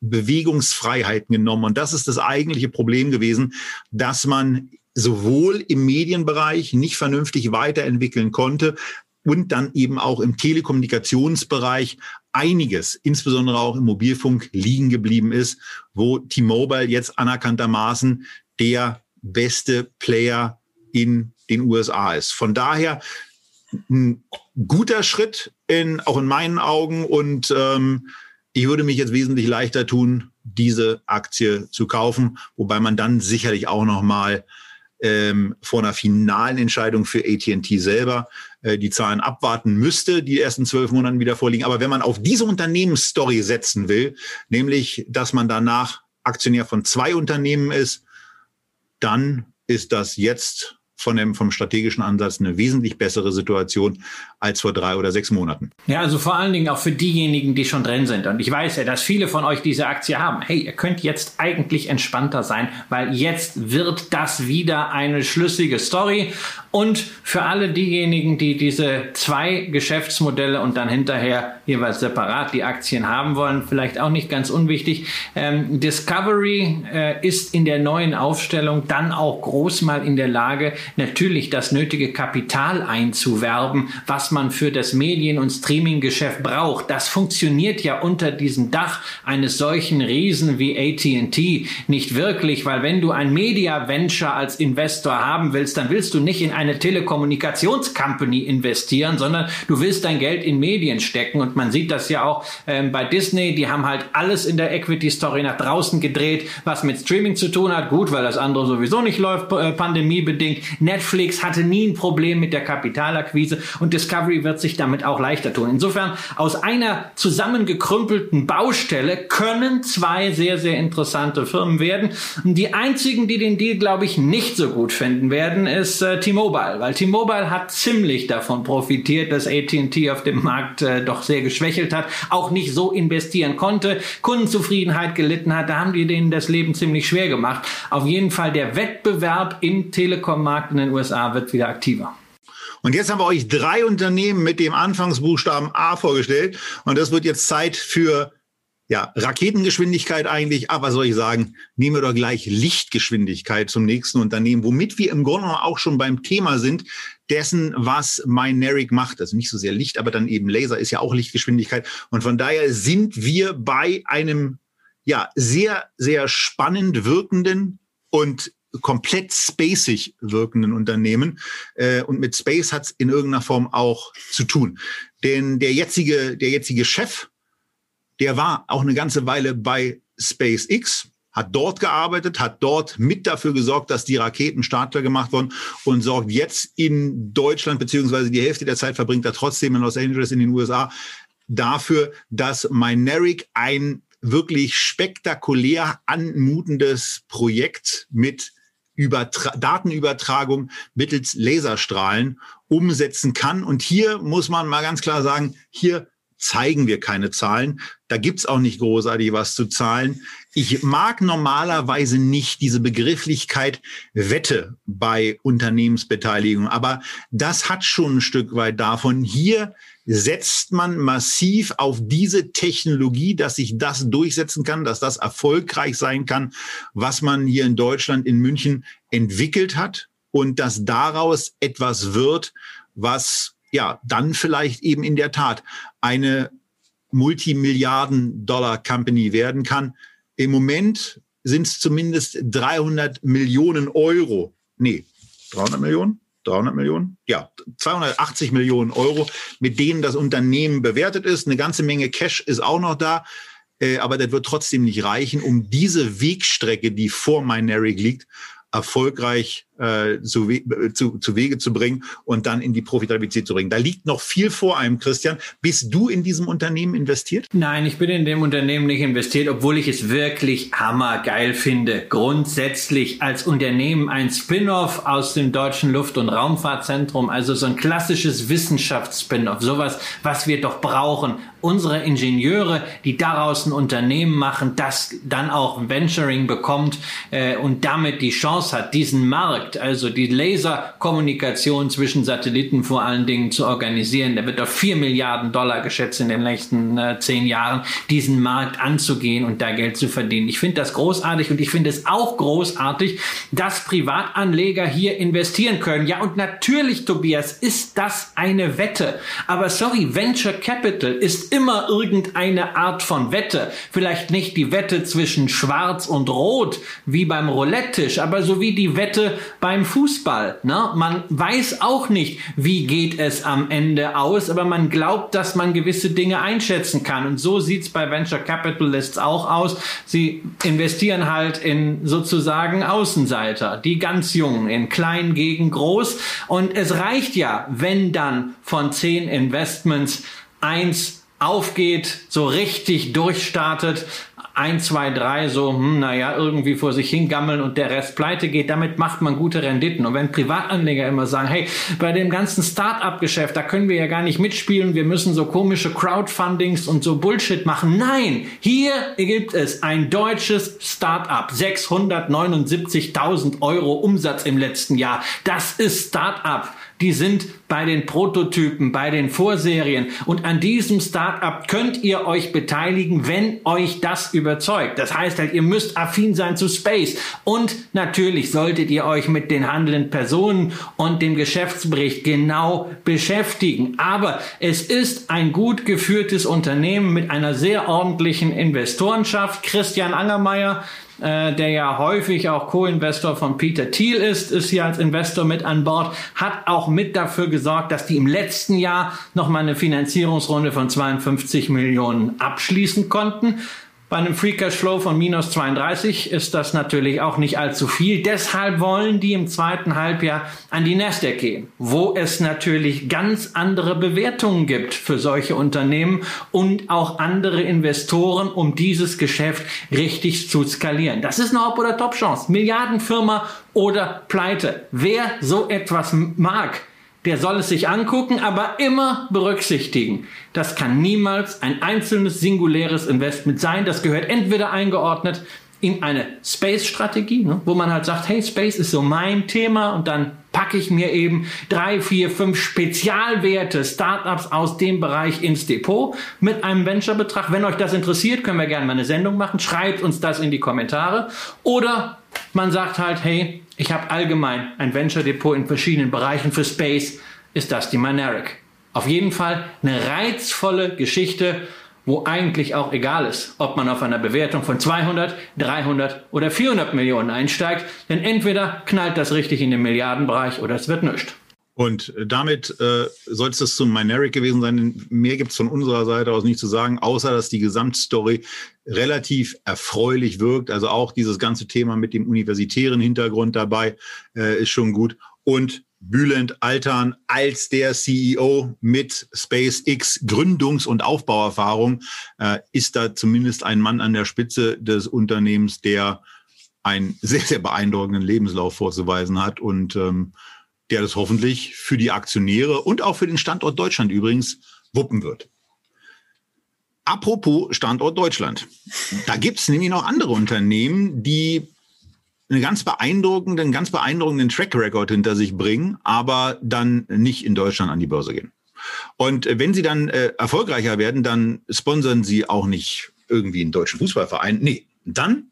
Bewegungsfreiheiten genommen. Und das ist das eigentliche Problem gewesen, dass man sowohl im Medienbereich nicht vernünftig weiterentwickeln konnte und dann eben auch im Telekommunikationsbereich einiges, insbesondere auch im Mobilfunk, liegen geblieben ist, wo T-Mobile jetzt anerkanntermaßen der beste Player in den USA ist. Von daher ein guter Schritt in, auch in meinen Augen und ähm, ich würde mich jetzt wesentlich leichter tun, diese Aktie zu kaufen, wobei man dann sicherlich auch noch mal ähm, vor einer finalen Entscheidung für AT&T selber äh, die Zahlen abwarten müsste, die ersten zwölf Monaten wieder vorliegen. Aber wenn man auf diese Unternehmensstory setzen will, nämlich, dass man danach Aktionär von zwei Unternehmen ist, dann ist das jetzt von dem, vom strategischen Ansatz eine wesentlich bessere Situation als vor drei oder sechs Monaten. Ja, also vor allen Dingen auch für diejenigen, die schon drin sind. Und ich weiß ja, dass viele von euch diese Aktie haben. Hey, ihr könnt jetzt eigentlich entspannter sein, weil jetzt wird das wieder eine schlüssige Story. Und für alle diejenigen, die diese zwei Geschäftsmodelle und dann hinterher jeweils separat die Aktien haben wollen, vielleicht auch nicht ganz unwichtig. Ähm, Discovery äh, ist in der neuen Aufstellung dann auch groß mal in der Lage, natürlich das nötige Kapital einzuwerben, was man für das Medien- und Streaming-Geschäft braucht. Das funktioniert ja unter diesem Dach eines solchen Riesen wie AT&T nicht wirklich, weil wenn du ein Media Venture als Investor haben willst, dann willst du nicht in eine Telekommunikationscompany investieren, sondern du willst dein Geld in Medien stecken und man sieht das ja auch ähm, bei Disney, die haben halt alles in der Equity Story nach draußen gedreht, was mit Streaming zu tun hat, gut, weil das andere sowieso nicht läuft, äh, pandemiebedingt. Netflix hatte nie ein Problem mit der Kapitalakquise und Discovery wird sich damit auch leichter tun. Insofern aus einer zusammengekrümpelten Baustelle können zwei sehr, sehr interessante Firmen werden. Die einzigen, die den Deal, glaube ich, nicht so gut finden werden, ist äh, T-Mobile, weil T-Mobile hat ziemlich davon profitiert, dass AT&T auf dem Markt äh, doch sehr geschwächelt hat, auch nicht so investieren konnte, Kundenzufriedenheit gelitten hat, da haben die denen das Leben ziemlich schwer gemacht. Auf jeden Fall der Wettbewerb im Telekom-Markt in den USA wird wieder aktiver. Und jetzt haben wir euch drei Unternehmen mit dem Anfangsbuchstaben A vorgestellt. Und das wird jetzt Zeit für ja, Raketengeschwindigkeit eigentlich, aber soll ich sagen, nehmen wir doch gleich Lichtgeschwindigkeit zum nächsten Unternehmen, womit wir im Grunde auch schon beim Thema sind, dessen, was Myneric macht. Also nicht so sehr Licht, aber dann eben Laser ist ja auch Lichtgeschwindigkeit. Und von daher sind wir bei einem ja, sehr, sehr spannend wirkenden und komplett spacig wirkenden Unternehmen. Äh, und mit Space hat es in irgendeiner Form auch zu tun. Denn der jetzige, der jetzige Chef, der war auch eine ganze Weile bei SpaceX, hat dort gearbeitet, hat dort mit dafür gesorgt, dass die Raketen startklar gemacht wurden und sorgt jetzt in Deutschland, beziehungsweise die Hälfte der Zeit verbringt er trotzdem in Los Angeles in den USA, dafür, dass Mynaric ein wirklich spektakulär anmutendes Projekt mit Übertra Datenübertragung mittels Laserstrahlen umsetzen kann. Und hier muss man mal ganz klar sagen, hier zeigen wir keine Zahlen. Da gibt's auch nicht großartig was zu zahlen. Ich mag normalerweise nicht diese Begrifflichkeit Wette bei Unternehmensbeteiligung, aber das hat schon ein Stück weit davon. Hier setzt man massiv auf diese Technologie, dass sich das durchsetzen kann, dass das erfolgreich sein kann, was man hier in Deutschland, in München entwickelt hat und dass daraus etwas wird, was ja dann vielleicht eben in der Tat eine Multimilliarden-Dollar-Company werden kann. Im Moment sind es zumindest 300 Millionen Euro. Nee, 300 Millionen? 300 Millionen? Ja, 280 Millionen Euro, mit denen das Unternehmen bewertet ist. Eine ganze Menge Cash ist auch noch da, äh, aber das wird trotzdem nicht reichen, um diese Wegstrecke, die vor Mynaric liegt, erfolgreich äh, zu, zu, zu Wege zu bringen und dann in die Profitabilität zu bringen. Da liegt noch viel vor einem, Christian. Bist du in diesem Unternehmen investiert? Nein, ich bin in dem Unternehmen nicht investiert, obwohl ich es wirklich hammergeil finde. Grundsätzlich als Unternehmen ein Spin-off aus dem Deutschen Luft- und Raumfahrtzentrum, also so ein klassisches Wissenschafts-Spin-off, sowas, was wir doch brauchen. Unsere Ingenieure, die daraus ein Unternehmen machen, das dann auch Venturing bekommt äh, und damit die Chance hat, diesen Markt Markt, also die Laserkommunikation zwischen Satelliten vor allen Dingen zu organisieren. Der wird auf vier Milliarden Dollar geschätzt in den nächsten äh, zehn Jahren, diesen Markt anzugehen und da Geld zu verdienen. Ich finde das großartig und ich finde es auch großartig, dass Privatanleger hier investieren können. Ja, und natürlich, Tobias, ist das eine Wette. Aber sorry, Venture Capital ist immer irgendeine Art von Wette. Vielleicht nicht die Wette zwischen Schwarz und Rot wie beim Roulette-Tisch, aber so wie die Wette beim Fußball. Ne? Man weiß auch nicht, wie geht es am Ende aus, aber man glaubt, dass man gewisse Dinge einschätzen kann. Und so sieht's bei Venture Capitalists auch aus. Sie investieren halt in sozusagen Außenseiter, die ganz jungen, in klein gegen groß. Und es reicht ja, wenn dann von zehn Investments eins aufgeht, so richtig durchstartet, ein, zwei, drei so, hm, naja, irgendwie vor sich hingammeln und der Rest pleite geht, damit macht man gute Renditen. Und wenn Privatanleger immer sagen, hey, bei dem ganzen Start-up-Geschäft, da können wir ja gar nicht mitspielen, wir müssen so komische Crowdfundings und so Bullshit machen. Nein, hier gibt es ein deutsches Start-up, 679.000 Euro Umsatz im letzten Jahr. Das ist Start-up die sind bei den Prototypen, bei den Vorserien. Und an diesem Startup könnt ihr euch beteiligen, wenn euch das überzeugt. Das heißt halt, ihr müsst affin sein zu Space. Und natürlich solltet ihr euch mit den handelnden Personen und dem Geschäftsbericht genau beschäftigen. Aber es ist ein gut geführtes Unternehmen mit einer sehr ordentlichen Investorenschaft. Christian Angermeier, äh, der ja häufig auch Co-Investor von Peter Thiel ist, ist hier als Investor mit an Bord, hat auch mit dafür gesorgt, dass die im letzten Jahr nochmal eine Finanzierungsrunde von 52 Millionen abschließen konnten. Bei einem Free Cash Flow von minus 32 ist das natürlich auch nicht allzu viel. Deshalb wollen die im zweiten Halbjahr an die Nasdaq gehen, wo es natürlich ganz andere Bewertungen gibt für solche Unternehmen und auch andere Investoren, um dieses Geschäft richtig zu skalieren. Das ist eine Hop- oder Top-Chance. Milliardenfirma oder Pleite. Wer so etwas mag, der soll es sich angucken, aber immer berücksichtigen. Das kann niemals ein einzelnes singuläres Investment sein. Das gehört entweder eingeordnet in eine Space-Strategie, ne, wo man halt sagt, hey, Space ist so mein Thema und dann packe ich mir eben drei, vier, fünf Spezialwerte, Startups aus dem Bereich ins Depot mit einem Venture-Betrag. Wenn euch das interessiert, können wir gerne mal eine Sendung machen. Schreibt uns das in die Kommentare. Oder man sagt halt, hey, ich habe allgemein ein Venture Depot in verschiedenen Bereichen für Space, ist das die Mynaric. Auf jeden Fall eine reizvolle Geschichte, wo eigentlich auch egal ist, ob man auf einer Bewertung von 200, 300 oder 400 Millionen einsteigt, denn entweder knallt das richtig in den Milliardenbereich oder es wird nichts. Und damit äh, soll es das zum Mineric gewesen sein. Mehr gibt es von unserer Seite aus nicht zu sagen, außer dass die Gesamtstory relativ erfreulich wirkt. Also auch dieses ganze Thema mit dem universitären Hintergrund dabei äh, ist schon gut. Und Bülent Altan als der CEO mit SpaceX Gründungs- und Aufbauerfahrung äh, ist da zumindest ein Mann an der Spitze des Unternehmens, der einen sehr, sehr beeindruckenden Lebenslauf vorzuweisen hat und ähm, der das hoffentlich für die Aktionäre und auch für den Standort Deutschland übrigens wuppen wird. Apropos Standort Deutschland. Da gibt es nämlich noch andere Unternehmen, die einen ganz beeindruckenden, ganz beeindruckenden Track Record hinter sich bringen, aber dann nicht in Deutschland an die Börse gehen. Und wenn sie dann äh, erfolgreicher werden, dann sponsern sie auch nicht irgendwie einen deutschen Fußballverein. Nee, dann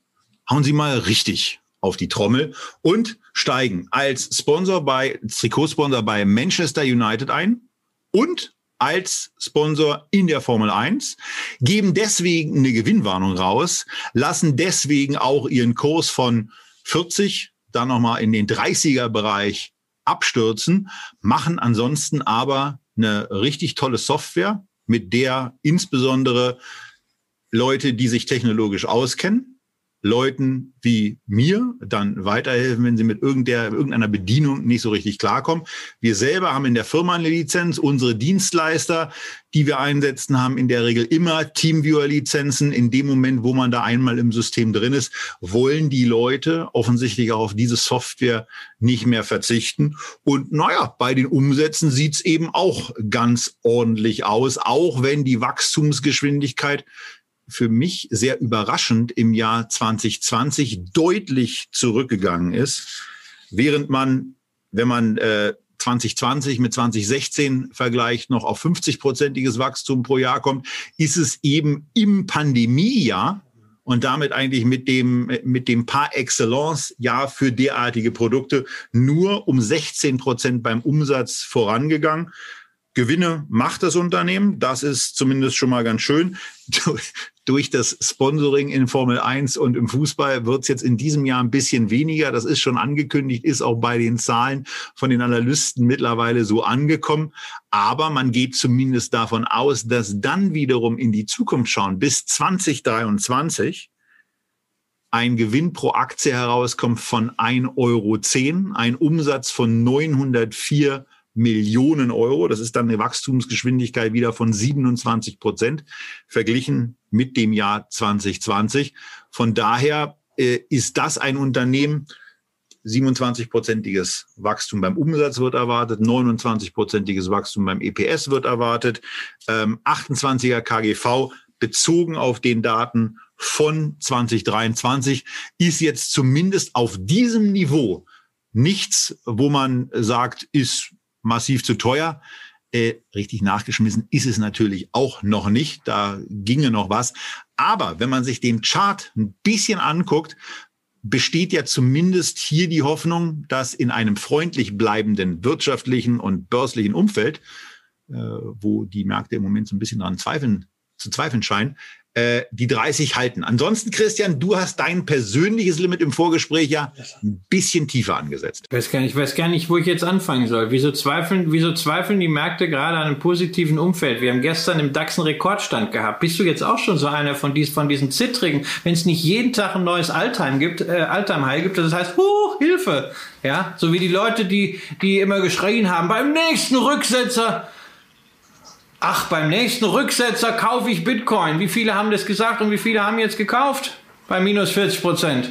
hauen sie mal richtig auf die Trommel und steigen als Sponsor bei, Trikotsponsor bei Manchester United ein und als Sponsor in der Formel 1, geben deswegen eine Gewinnwarnung raus, lassen deswegen auch ihren Kurs von 40 dann nochmal in den 30er Bereich abstürzen, machen ansonsten aber eine richtig tolle Software, mit der insbesondere Leute, die sich technologisch auskennen, Leuten wie mir dann weiterhelfen, wenn sie mit irgendeiner Bedienung nicht so richtig klarkommen. Wir selber haben in der Firma eine Lizenz. Unsere Dienstleister, die wir einsetzen, haben in der Regel immer Teamviewer-Lizenzen. In dem Moment, wo man da einmal im System drin ist, wollen die Leute offensichtlich auch auf diese Software nicht mehr verzichten. Und naja, bei den Umsätzen sieht's eben auch ganz ordentlich aus, auch wenn die Wachstumsgeschwindigkeit für mich sehr überraschend im Jahr 2020 deutlich zurückgegangen ist, während man, wenn man äh, 2020 mit 2016 vergleicht, noch auf 50-prozentiges Wachstum pro Jahr kommt, ist es eben im Pandemiejahr und damit eigentlich mit dem, mit dem Par Excellence Jahr für derartige Produkte nur um 16 Prozent beim Umsatz vorangegangen Gewinne macht das Unternehmen. Das ist zumindest schon mal ganz schön. Durch das Sponsoring in Formel 1 und im Fußball wird es jetzt in diesem Jahr ein bisschen weniger. Das ist schon angekündigt, ist auch bei den Zahlen von den Analysten mittlerweile so angekommen. Aber man geht zumindest davon aus, dass dann wiederum in die Zukunft schauen, bis 2023 ein Gewinn pro Aktie herauskommt von 1,10 Euro, ein Umsatz von 904 Millionen Euro. Das ist dann eine Wachstumsgeschwindigkeit wieder von 27 Prozent verglichen mit dem Jahr 2020. Von daher äh, ist das ein Unternehmen, 27-prozentiges Wachstum beim Umsatz wird erwartet, 29-prozentiges Wachstum beim EPS wird erwartet, ähm, 28er KGV bezogen auf den Daten von 2023 ist jetzt zumindest auf diesem Niveau nichts, wo man sagt, ist massiv zu teuer. Äh, richtig nachgeschmissen ist es natürlich auch noch nicht. Da ginge noch was. Aber wenn man sich den Chart ein bisschen anguckt, besteht ja zumindest hier die Hoffnung, dass in einem freundlich bleibenden wirtschaftlichen und börslichen Umfeld, äh, wo die Märkte im Moment so ein bisschen daran zweifeln, zu zweifeln scheinen, äh, die 30 halten. Ansonsten, Christian, du hast dein persönliches Limit im Vorgespräch ja ein bisschen tiefer angesetzt. Ich weiß gar nicht, ich weiß gar nicht, wo ich jetzt anfangen soll. Wieso zweifeln, wieso zweifeln die Märkte gerade an einem positiven Umfeld? Wir haben gestern im DAX einen Rekordstand gehabt. Bist du jetzt auch schon so einer von, dies, von diesen zittrigen, wenn es nicht jeden Tag ein neues Altheim gibt, äh, Altheim gibt, das heißt, huh, Hilfe! Ja, so wie die Leute, die, die immer geschrien haben, beim nächsten Rücksetzer, Ach, beim nächsten Rücksetzer kaufe ich Bitcoin. Wie viele haben das gesagt und wie viele haben jetzt gekauft? Bei minus 40 Prozent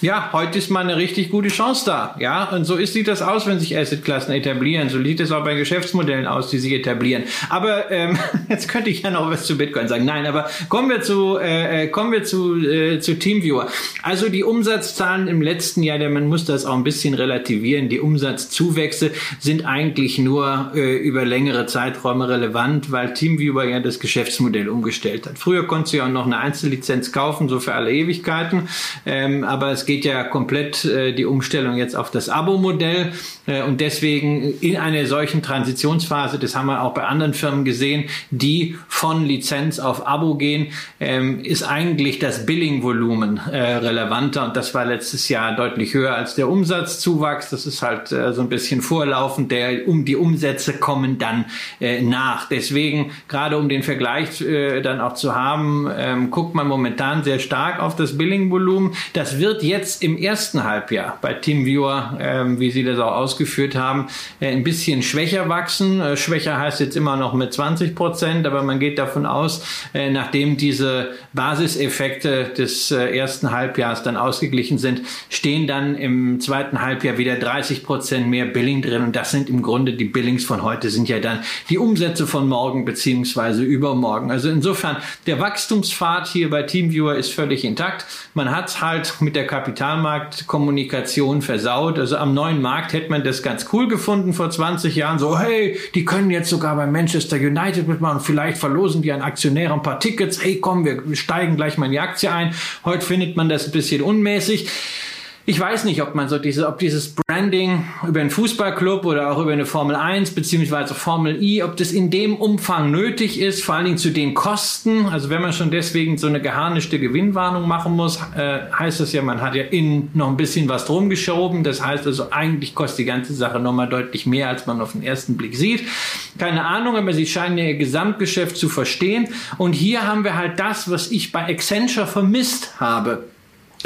ja, heute ist mal eine richtig gute Chance da. Ja, und so ist, sieht das aus, wenn sich Assetklassen etablieren. So sieht es auch bei Geschäftsmodellen aus, die sich etablieren. Aber ähm, jetzt könnte ich ja noch was zu Bitcoin sagen. Nein, aber kommen wir zu äh, äh, kommen wir zu äh, zu Teamviewer. Also die Umsatzzahlen im letzten Jahr, man muss das auch ein bisschen relativieren. Die Umsatzzuwächse sind eigentlich nur äh, über längere Zeiträume relevant, weil Teamviewer ja das Geschäftsmodell umgestellt hat. Früher konntest du ja auch noch eine Einzellizenz kaufen, so für alle Ewigkeiten. Ähm, aber es geht ja komplett äh, die Umstellung jetzt auf das Abo-Modell äh, und deswegen in einer solchen Transitionsphase, das haben wir auch bei anderen Firmen gesehen, die von Lizenz auf Abo gehen, ähm, ist eigentlich das Billing-Volumen äh, relevanter und das war letztes Jahr deutlich höher als der Umsatzzuwachs. Das ist halt äh, so ein bisschen vorlaufend, der um die Umsätze kommen dann äh, nach. Deswegen gerade um den Vergleich äh, dann auch zu haben, ähm, guckt man momentan sehr stark auf das Billing-Volumen. Das wird jetzt jetzt im ersten Halbjahr bei TeamViewer, ähm, wie Sie das auch ausgeführt haben, äh, ein bisschen schwächer wachsen. Äh, schwächer heißt jetzt immer noch mit 20 Prozent, aber man geht davon aus, äh, nachdem diese Basiseffekte des äh, ersten Halbjahres dann ausgeglichen sind, stehen dann im zweiten Halbjahr wieder 30 Prozent mehr Billing drin. Und das sind im Grunde die Billings von heute, sind ja dann die Umsätze von morgen beziehungsweise übermorgen. Also insofern, der Wachstumspfad hier bei TeamViewer ist völlig intakt. Man hat halt mit der Kapital Kapitalmarktkommunikation versaut. Also am neuen Markt hätte man das ganz cool gefunden vor 20 Jahren. So, hey, die können jetzt sogar bei Manchester United mitmachen. Vielleicht verlosen die an Aktionäre ein paar Tickets. Hey, komm, wir steigen gleich mal in die Aktie ein. Heute findet man das ein bisschen unmäßig ich weiß nicht, ob man so diese, ob dieses Branding über einen Fußballclub oder auch über eine Formel 1 beziehungsweise Formel I, ob das in dem Umfang nötig ist, vor allen Dingen zu den Kosten. Also wenn man schon deswegen so eine geharnischte Gewinnwarnung machen muss, äh, heißt das ja, man hat ja innen noch ein bisschen was drum geschoben. Das heißt also, eigentlich kostet die ganze Sache nochmal deutlich mehr, als man auf den ersten Blick sieht. Keine Ahnung, aber sie scheinen ja ihr Gesamtgeschäft zu verstehen. Und hier haben wir halt das, was ich bei Accenture vermisst habe.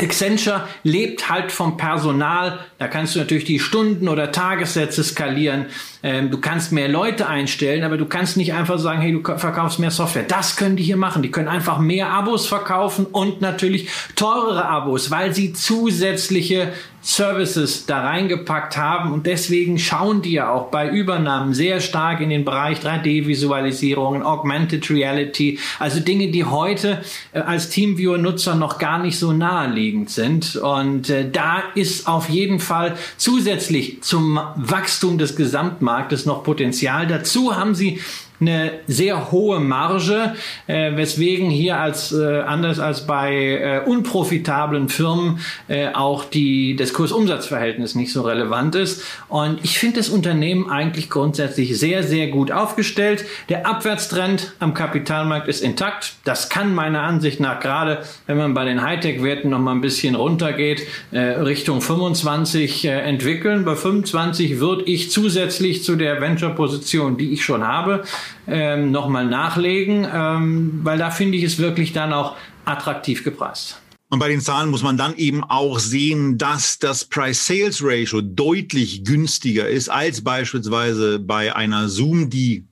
Accenture lebt halt vom Personal. Da kannst du natürlich die Stunden oder Tagessätze skalieren. Ähm, du kannst mehr Leute einstellen, aber du kannst nicht einfach sagen, hey, du verkaufst mehr Software. Das können die hier machen. Die können einfach mehr Abos verkaufen und natürlich teurere Abos, weil sie zusätzliche Services da reingepackt haben und deswegen schauen die ja auch bei Übernahmen sehr stark in den Bereich 3D-Visualisierungen, Augmented Reality, also Dinge, die heute äh, als Teamviewer-Nutzer noch gar nicht so naheliegend sind. Und äh, da ist auf jeden Fall zusätzlich zum Wachstum des Gesamtmarktes noch Potenzial. Dazu haben sie eine sehr hohe Marge, äh, weswegen hier als äh, anders als bei äh, unprofitablen Firmen äh, auch die das Kursumsatzverhältnis nicht so relevant ist. Und ich finde das Unternehmen eigentlich grundsätzlich sehr sehr gut aufgestellt. Der Abwärtstrend am Kapitalmarkt ist intakt. Das kann meiner Ansicht nach gerade, wenn man bei den Hightech-Werten noch mal ein bisschen runtergeht, äh, Richtung 25 äh, entwickeln. Bei 25 würde ich zusätzlich zu der Venture-Position, die ich schon habe, ähm, nochmal nachlegen, ähm, weil da finde ich es wirklich dann auch attraktiv gepreist. Und bei den Zahlen muss man dann eben auch sehen, dass das Price-Sales-Ratio deutlich günstiger ist als beispielsweise bei einer Zoom, die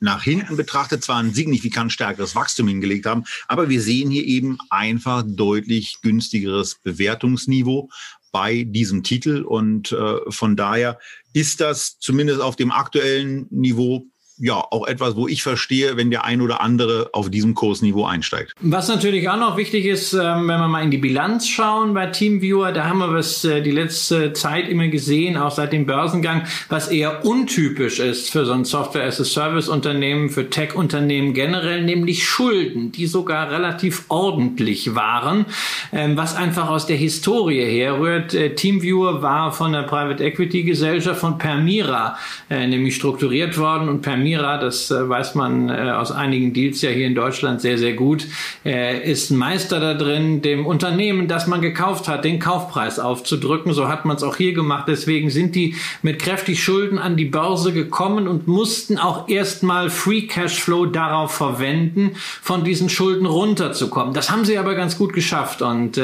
nach hinten betrachtet zwar ein signifikant stärkeres Wachstum hingelegt haben, aber wir sehen hier eben einfach deutlich günstigeres Bewertungsniveau bei diesem Titel und äh, von daher ist das zumindest auf dem aktuellen Niveau ja auch etwas, wo ich verstehe, wenn der ein oder andere auf diesem Kursniveau einsteigt. Was natürlich auch noch wichtig ist, ähm, wenn wir mal in die Bilanz schauen bei Teamviewer, da haben wir was äh, die letzte Zeit immer gesehen, auch seit dem Börsengang, was eher untypisch ist für so ein Software-as-a-Service-Unternehmen, für Tech-Unternehmen generell, nämlich Schulden, die sogar relativ ordentlich waren, ähm, was einfach aus der Historie herrührt. Äh, Teamviewer war von der Private Equity Gesellschaft von Permira äh, nämlich strukturiert worden und Permira Mira, das äh, weiß man äh, aus einigen Deals ja hier in Deutschland sehr, sehr gut, äh, ist ein Meister da drin, dem Unternehmen, das man gekauft hat, den Kaufpreis aufzudrücken. So hat man es auch hier gemacht. Deswegen sind die mit kräftig Schulden an die Börse gekommen und mussten auch erstmal Free Cashflow darauf verwenden, von diesen Schulden runterzukommen. Das haben sie aber ganz gut geschafft. Und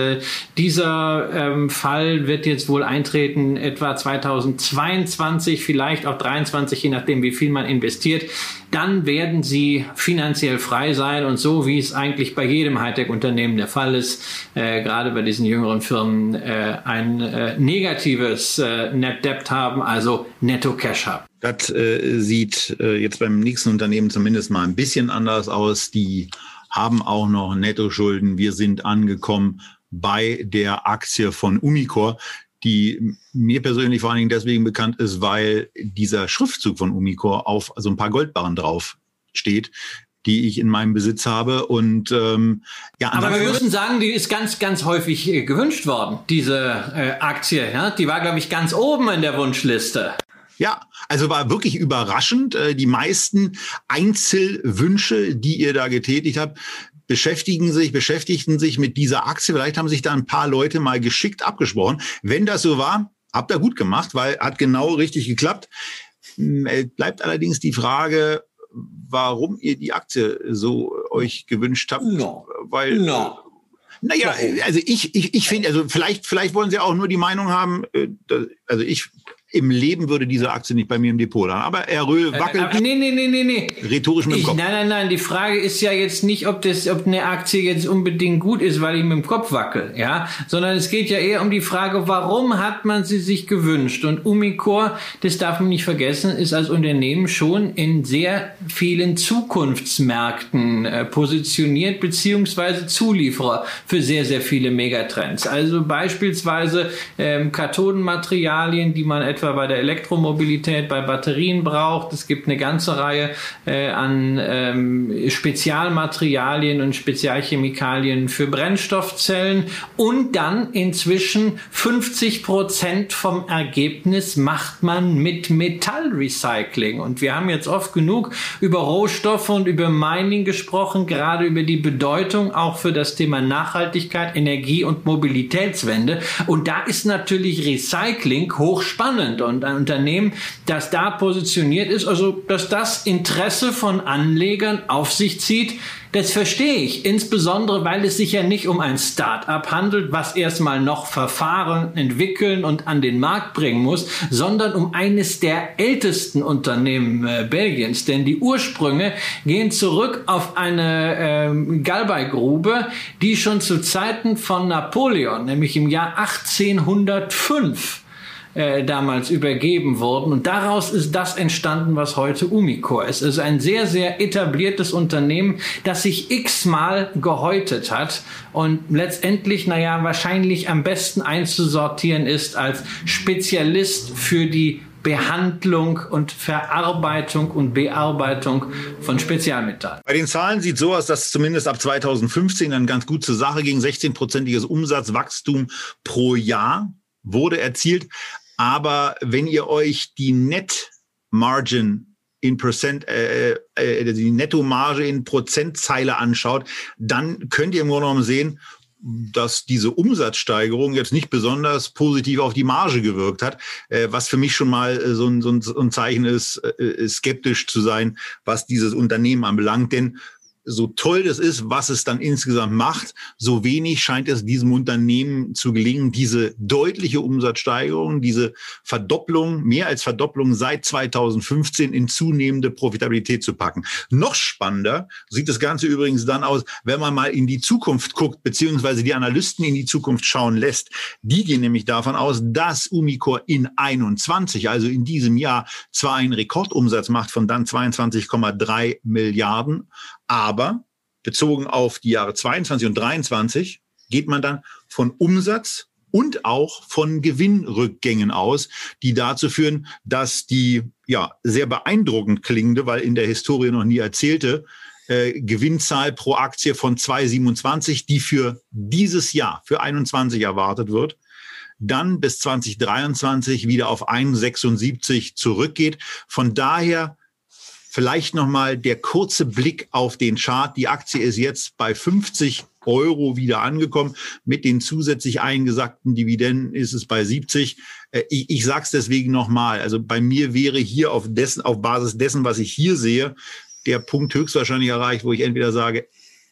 dieser ähm, Fall wird jetzt wohl eintreten, etwa 2022, vielleicht auch 23, je nachdem, wie viel man investiert investiert, dann werden sie finanziell frei sein und so wie es eigentlich bei jedem Hightech-Unternehmen der Fall ist, äh, gerade bei diesen jüngeren Firmen äh, ein äh, negatives äh, Net Debt haben, also Netto Cash haben. Das äh, sieht äh, jetzt beim nächsten Unternehmen zumindest mal ein bisschen anders aus. Die haben auch noch Netto-Schulden. Wir sind angekommen bei der Aktie von Umicore die mir persönlich vor allen Dingen deswegen bekannt ist, weil dieser Schriftzug von Umicore auf so ein paar Goldbarren drauf steht die ich in meinem Besitz habe und ähm, ja. Aber wir müssen sagen, die ist ganz, ganz häufig äh, gewünscht worden, diese äh, Aktie. Ja, die war glaube ich ganz oben in der Wunschliste. Ja, also war wirklich überraschend. Äh, die meisten Einzelwünsche, die ihr da getätigt habt, beschäftigen sich, beschäftigten sich mit dieser Aktie. Vielleicht haben sich da ein paar Leute mal geschickt abgesprochen. Wenn das so war, habt ihr gut gemacht, weil hat genau richtig geklappt. Hm, bleibt allerdings die Frage, warum ihr die Aktie so euch gewünscht habt. No. Weil, no. Naja, also ich, ich, ich finde, also vielleicht, vielleicht wollen sie auch nur die Meinung haben, äh, also ich im Leben würde diese Aktie nicht bei mir im Depot sein. Aber Herr Röhl wackelt. Äh, nee, nee, nee, nee, nee. Rhetorisch mit dem Kopf. Nein, nein, nein. Die Frage ist ja jetzt nicht, ob das, ob eine Aktie jetzt unbedingt gut ist, weil ich mit dem Kopf wackel, ja. Sondern es geht ja eher um die Frage, warum hat man sie sich gewünscht? Und Umicore, das darf man nicht vergessen, ist als Unternehmen schon in sehr vielen Zukunftsmärkten äh, positioniert, beziehungsweise Zulieferer für sehr, sehr viele Megatrends. Also beispielsweise ähm, Kathodenmaterialien, die man etwa etwa bei der Elektromobilität, bei Batterien braucht. Es gibt eine ganze Reihe äh, an ähm, Spezialmaterialien und Spezialchemikalien für Brennstoffzellen und dann inzwischen 50 Prozent vom Ergebnis macht man mit Metallrecycling. Und wir haben jetzt oft genug über Rohstoffe und über Mining gesprochen, gerade über die Bedeutung auch für das Thema Nachhaltigkeit, Energie und Mobilitätswende. Und da ist natürlich Recycling hochspannend sind und ein Unternehmen, das da positioniert ist, also dass das Interesse von Anlegern auf sich zieht, das verstehe ich, insbesondere weil es sich ja nicht um ein Start-up handelt, was erstmal noch Verfahren entwickeln und an den Markt bringen muss, sondern um eines der ältesten Unternehmen äh, Belgiens. Denn die Ursprünge gehen zurück auf eine äh, Galbeigrube, die schon zu Zeiten von Napoleon, nämlich im Jahr 1805, äh, damals übergeben worden. Und daraus ist das entstanden, was heute Umicore ist. Es ist ein sehr, sehr etabliertes Unternehmen, das sich x-mal gehäutet hat und letztendlich, naja, wahrscheinlich am besten einzusortieren ist als Spezialist für die Behandlung und Verarbeitung und Bearbeitung von Spezialmetallen. Bei den Zahlen sieht so aus, dass zumindest ab 2015 dann ganz gut zur Sache ging. 16-prozentiges Umsatzwachstum pro Jahr wurde erzielt. Aber wenn ihr euch die Net Margin in Prozent, äh, äh, die Nettomarge in Prozentzeile anschaut, dann könnt ihr im Grunde genommen sehen, dass diese Umsatzsteigerung jetzt nicht besonders positiv auf die Marge gewirkt hat, äh, was für mich schon mal äh, so, ein, so, ein, Zeichen ist, äh, skeptisch zu sein, was dieses Unternehmen anbelangt. Denn so toll das ist, was es dann insgesamt macht, so wenig scheint es diesem Unternehmen zu gelingen, diese deutliche Umsatzsteigerung, diese Verdopplung, mehr als Verdopplung seit 2015 in zunehmende Profitabilität zu packen. Noch spannender sieht das Ganze übrigens dann aus, wenn man mal in die Zukunft guckt, beziehungsweise die Analysten in die Zukunft schauen lässt. Die gehen nämlich davon aus, dass Umicore in 21, also in diesem Jahr, zwar einen Rekordumsatz macht von dann 22,3 Milliarden, aber bezogen auf die Jahre 22 und 23 geht man dann von Umsatz und auch von Gewinnrückgängen aus, die dazu führen, dass die ja sehr beeindruckend klingende, weil in der Historie noch nie erzählte, äh, Gewinnzahl pro Aktie von 2,27, die für dieses Jahr, für 21 erwartet wird, dann bis 2023 wieder auf 1,76 zurückgeht. Von daher Vielleicht nochmal der kurze Blick auf den Chart. Die Aktie ist jetzt bei 50 Euro wieder angekommen. Mit den zusätzlich eingesagten Dividenden ist es bei 70. Äh, ich, ich sage es deswegen nochmal. Also bei mir wäre hier auf, dessen, auf Basis dessen, was ich hier sehe, der Punkt höchstwahrscheinlich erreicht, wo ich entweder sage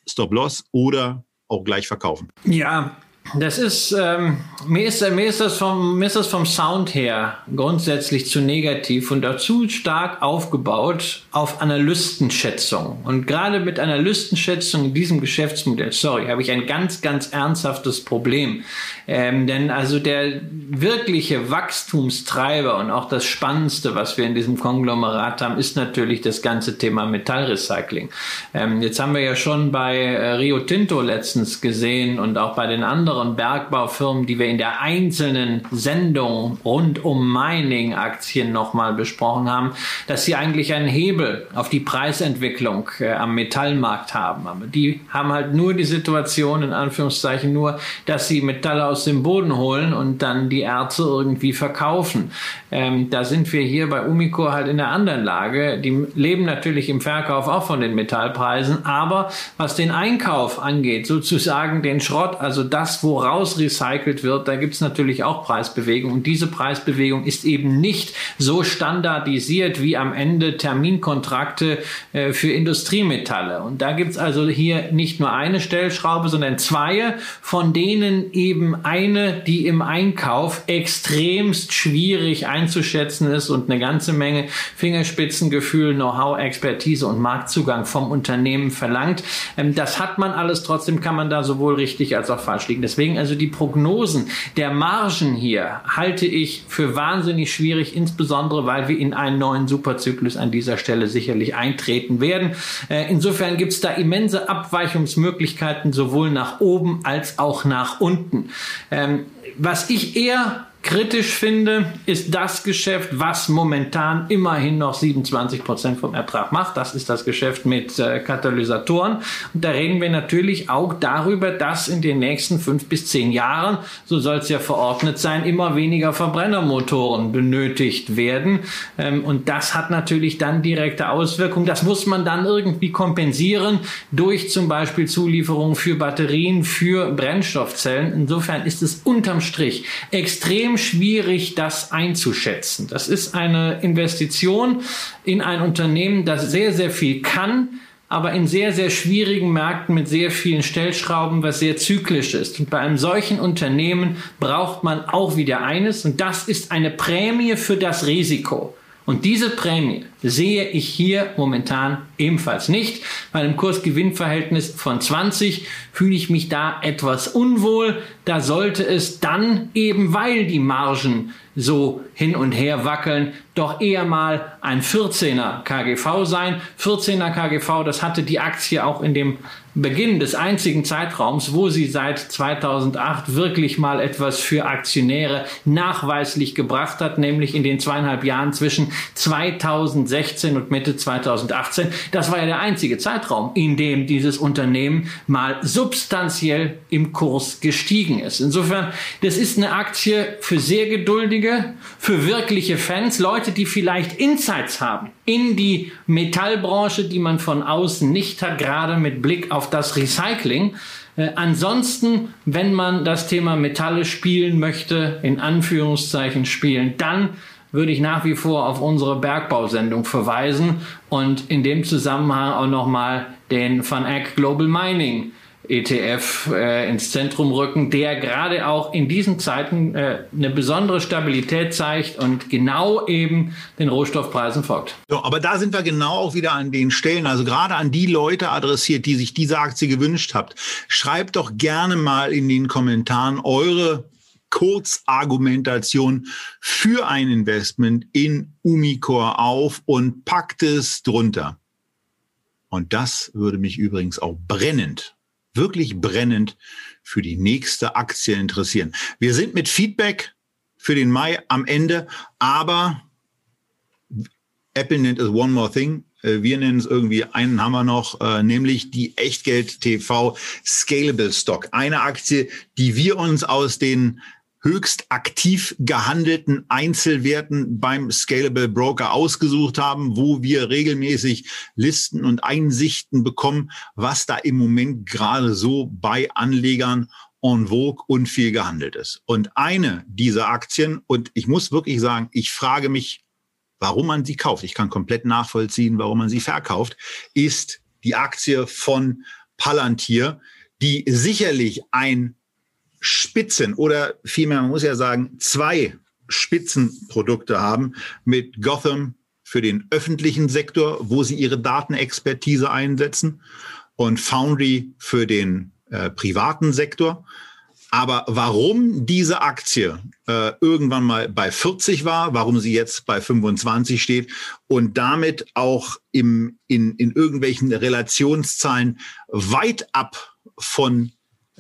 Stop Loss oder auch gleich verkaufen. Ja, das ist, ähm, mir ist, mir ist das vom, mir ist das vom Sound her grundsätzlich zu negativ und dazu stark aufgebaut auf Analystenschätzung. Und gerade mit Analystenschätzung in diesem Geschäftsmodell, sorry, habe ich ein ganz, ganz ernsthaftes Problem. Ähm, denn also der wirkliche Wachstumstreiber und auch das Spannendste, was wir in diesem Konglomerat haben, ist natürlich das ganze Thema Metallrecycling. Ähm, jetzt haben wir ja schon bei äh, Rio Tinto letztens gesehen und auch bei den anderen anderen Bergbaufirmen, die wir in der einzelnen Sendung rund um Mining-Aktien nochmal besprochen haben, dass sie eigentlich einen Hebel auf die Preisentwicklung äh, am Metallmarkt haben. Aber die haben halt nur die Situation, in Anführungszeichen nur, dass sie Metalle aus dem Boden holen und dann die Erze irgendwie verkaufen. Ähm, da sind wir hier bei Umico halt in der anderen Lage. Die leben natürlich im Verkauf auch von den Metallpreisen, aber was den Einkauf angeht, sozusagen den Schrott, also das, woraus recycelt wird, da gibt es natürlich auch Preisbewegung. Und diese Preisbewegung ist eben nicht so standardisiert wie am Ende Terminkontrakte äh, für Industriemetalle. Und da gibt es also hier nicht nur eine Stellschraube, sondern zwei, von denen eben eine, die im Einkauf extremst schwierig einzuschätzen ist und eine ganze Menge Fingerspitzengefühl, Know-how, Expertise und Marktzugang vom Unternehmen verlangt. Ähm, das hat man alles, trotzdem kann man da sowohl richtig als auch falsch liegen. Deswegen also die Prognosen der Margen hier halte ich für wahnsinnig schwierig, insbesondere weil wir in einen neuen Superzyklus an dieser Stelle sicherlich eintreten werden. Äh, insofern gibt es da immense Abweichungsmöglichkeiten sowohl nach oben als auch nach unten. Ähm, was ich eher kritisch finde, ist das Geschäft, was momentan immerhin noch 27 Prozent vom Ertrag macht. Das ist das Geschäft mit äh, Katalysatoren. Und da reden wir natürlich auch darüber, dass in den nächsten fünf bis zehn Jahren, so soll es ja verordnet sein, immer weniger Verbrennermotoren benötigt werden. Ähm, und das hat natürlich dann direkte Auswirkungen. Das muss man dann irgendwie kompensieren durch zum Beispiel Zulieferungen für Batterien, für Brennstoffzellen. Insofern ist es unterm Strich extrem extrem schwierig, das einzuschätzen. Das ist eine Investition in ein Unternehmen, das sehr, sehr viel kann, aber in sehr, sehr schwierigen Märkten mit sehr vielen Stellschrauben, was sehr zyklisch ist. Und bei einem solchen Unternehmen braucht man auch wieder eines, und das ist eine Prämie für das Risiko. Und diese Prämie sehe ich hier momentan ebenfalls nicht. Bei einem Kursgewinnverhältnis von 20 fühle ich mich da etwas unwohl. Da sollte es dann eben, weil die Margen so hin und her wackeln, doch eher mal ein 14er KGV sein. 14er KGV, das hatte die Aktie auch in dem Beginn des einzigen Zeitraums, wo sie seit 2008 wirklich mal etwas für Aktionäre nachweislich gebracht hat, nämlich in den zweieinhalb Jahren zwischen 2016 und Mitte 2018. Das war ja der einzige Zeitraum, in dem dieses Unternehmen mal substanziell im Kurs gestiegen ist. Insofern, das ist eine Aktie für sehr geduldige, für wirkliche Fans, Leute, die vielleicht Insights haben in die Metallbranche, die man von außen nicht hat, gerade mit Blick auf das Recycling. Äh, ansonsten, wenn man das Thema Metalle spielen möchte, in Anführungszeichen spielen, dann würde ich nach wie vor auf unsere Bergbausendung verweisen und in dem Zusammenhang auch nochmal den Van Eck Global Mining ETF äh, ins Zentrum rücken, der gerade auch in diesen Zeiten äh, eine besondere Stabilität zeigt und genau eben den Rohstoffpreisen folgt. So, aber da sind wir genau auch wieder an den Stellen, also gerade an die Leute adressiert, die sich diese Aktie gewünscht habt. Schreibt doch gerne mal in den Kommentaren eure Kurzargumentation für ein Investment in Umicore auf und packt es drunter. Und das würde mich übrigens auch brennend wirklich brennend für die nächste Aktie interessieren. Wir sind mit Feedback für den Mai am Ende, aber Apple nennt es One More Thing. Äh, wir nennen es irgendwie, einen haben wir noch, äh, nämlich die Echtgeld TV Scalable Stock. Eine Aktie, die wir uns aus den höchst aktiv gehandelten Einzelwerten beim Scalable Broker ausgesucht haben, wo wir regelmäßig Listen und Einsichten bekommen, was da im Moment gerade so bei Anlegern en vogue und viel gehandelt ist. Und eine dieser Aktien, und ich muss wirklich sagen, ich frage mich, warum man sie kauft. Ich kann komplett nachvollziehen, warum man sie verkauft, ist die Aktie von Palantir, die sicherlich ein Spitzen oder vielmehr, man muss ja sagen, zwei Spitzenprodukte haben mit Gotham für den öffentlichen Sektor, wo sie ihre Datenexpertise einsetzen und Foundry für den äh, privaten Sektor. Aber warum diese Aktie äh, irgendwann mal bei 40 war, warum sie jetzt bei 25 steht und damit auch im, in, in irgendwelchen Relationszahlen weit ab von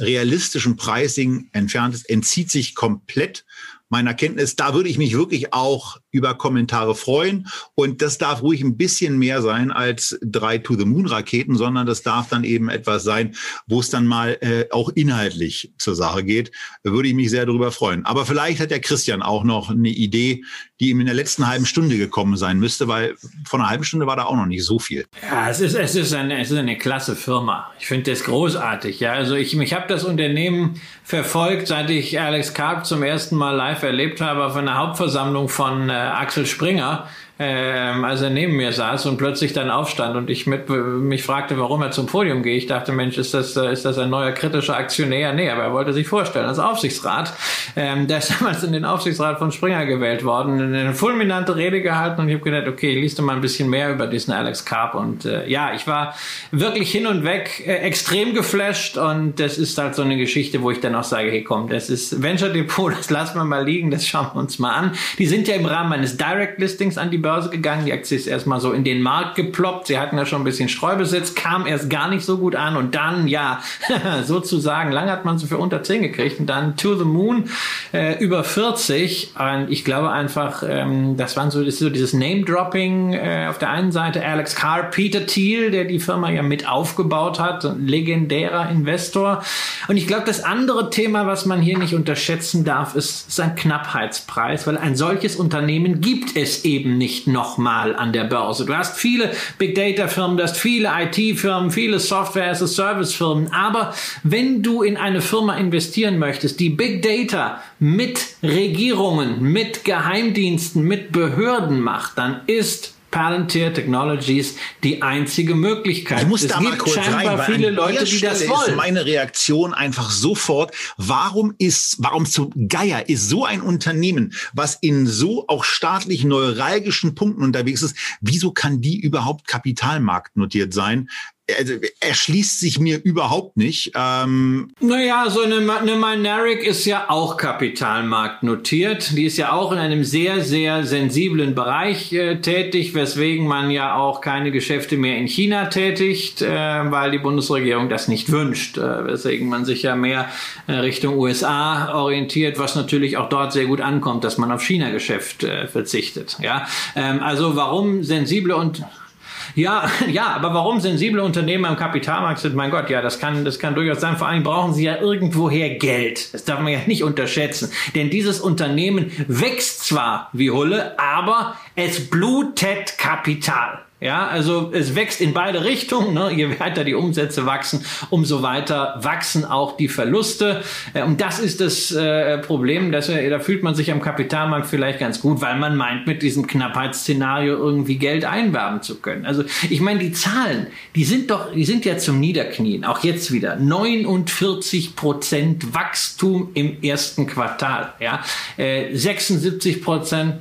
realistischen Pricing entfernt ist, entzieht sich komplett meiner Kenntnis. Da würde ich mich wirklich auch über Kommentare freuen. Und das darf ruhig ein bisschen mehr sein als drei To-the-Moon-Raketen, sondern das darf dann eben etwas sein, wo es dann mal äh, auch inhaltlich zur Sache geht. Würde ich mich sehr darüber freuen. Aber vielleicht hat der Christian auch noch eine Idee, die ihm in der letzten halben Stunde gekommen sein müsste, weil von einer halben Stunde war da auch noch nicht so viel. Ja, es ist, es ist, eine, es ist eine klasse Firma. Ich finde das großartig. Ja, also ich, ich habe das Unternehmen verfolgt, seit ich Alex Karp zum ersten Mal live erlebt habe auf einer Hauptversammlung von äh, Axel Springer ähm, als er neben mir saß und plötzlich dann aufstand und ich mit, mich fragte, warum er zum Podium geht. Ich dachte, Mensch, ist das, äh, ist das ein neuer kritischer Aktionär? Nee, aber er wollte sich vorstellen als Aufsichtsrat. Ähm, der ist damals in den Aufsichtsrat von Springer gewählt worden, eine fulminante Rede gehalten und ich habe gedacht, okay, liest du mal ein bisschen mehr über diesen Alex Karp und äh, ja, ich war wirklich hin und weg äh, extrem geflasht und das ist halt so eine Geschichte, wo ich dann auch sage, hey komm, das ist Venture Depot, das lassen wir mal liegen, das schauen wir uns mal an. Die sind ja im Rahmen eines Direct Listings an die Börse Börse gegangen. Die Aktie ist erstmal so in den Markt geploppt. Sie hatten ja schon ein bisschen Streubesitz, kam erst gar nicht so gut an und dann, ja, sozusagen, lange hat man sie für unter 10 gekriegt und dann to the moon äh, über 40. Und ich glaube einfach, ähm, das waren so, das so dieses Name-Dropping äh, auf der einen Seite. Alex Carr, Peter Thiel, der die Firma ja mit aufgebaut hat, legendärer Investor. Und ich glaube, das andere Thema, was man hier nicht unterschätzen darf, ist sein Knappheitspreis, weil ein solches Unternehmen gibt es eben nicht nicht nochmal an der Börse. Du hast viele Big Data Firmen, du hast viele IT Firmen, viele Software as a Service Firmen. Aber wenn du in eine Firma investieren möchtest, die Big Data mit Regierungen, mit Geheimdiensten, mit Behörden macht, dann ist Palantir Technologies die einzige Möglichkeit. Ich muss es da mal kurz rein, viele Leute, die das wollen. Ist meine Reaktion einfach sofort. Warum ist, warum zu Geier ist so ein Unternehmen, was in so auch staatlich neuralgischen Punkten unterwegs ist, wieso kann die überhaupt kapitalmarktnotiert sein? Also erschließt sich mir überhaupt nicht. Ähm naja, so eine, eine Mineric ist ja auch Kapitalmarkt notiert. Die ist ja auch in einem sehr, sehr sensiblen Bereich äh, tätig, weswegen man ja auch keine Geschäfte mehr in China tätigt, äh, weil die Bundesregierung das nicht wünscht. Äh, weswegen man sich ja mehr äh, Richtung USA orientiert, was natürlich auch dort sehr gut ankommt, dass man auf China-Geschäft äh, verzichtet. Ja, ähm, also warum sensible und ja, ja, aber warum sensible Unternehmen am Kapitalmarkt sind, mein Gott, ja, das kann, das kann durchaus sein. Vor allem brauchen sie ja irgendwoher Geld. Das darf man ja nicht unterschätzen. Denn dieses Unternehmen wächst zwar wie Hulle, aber es blutet Kapital. Ja, also es wächst in beide Richtungen. Ne? Je weiter die Umsätze wachsen, umso weiter wachsen auch die Verluste. Äh, und das ist das äh, Problem. Dass, äh, da fühlt man sich am Kapitalmarkt vielleicht ganz gut, weil man meint, mit diesem Knappheitsszenario irgendwie Geld einwerben zu können. Also ich meine, die Zahlen, die sind doch, die sind ja zum Niederknien. Auch jetzt wieder 49 Prozent Wachstum im ersten Quartal. Ja, 76 äh, Prozent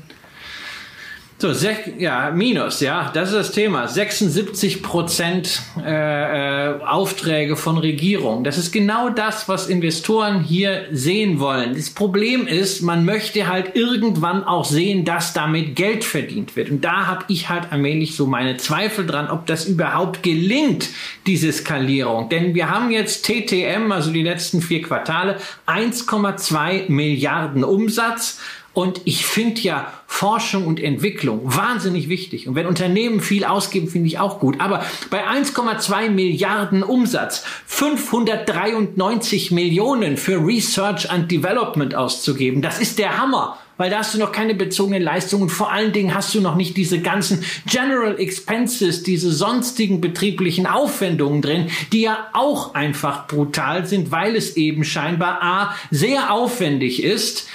so, ja, Minus, ja, das ist das Thema. 76 Prozent äh, äh, Aufträge von Regierung. Das ist genau das, was Investoren hier sehen wollen. Das Problem ist, man möchte halt irgendwann auch sehen, dass damit Geld verdient wird. Und da habe ich halt allmählich so meine Zweifel dran, ob das überhaupt gelingt, diese Skalierung. Denn wir haben jetzt TTM, also die letzten vier Quartale, 1,2 Milliarden Umsatz. Und ich finde ja Forschung und Entwicklung wahnsinnig wichtig. Und wenn Unternehmen viel ausgeben, finde ich auch gut. Aber bei 1,2 Milliarden Umsatz 593 Millionen für Research and Development auszugeben, das ist der Hammer weil da hast du noch keine bezogenen Leistungen und vor allen Dingen hast du noch nicht diese ganzen General Expenses, diese sonstigen betrieblichen Aufwendungen drin, die ja auch einfach brutal sind, weil es eben scheinbar A sehr aufwendig ist,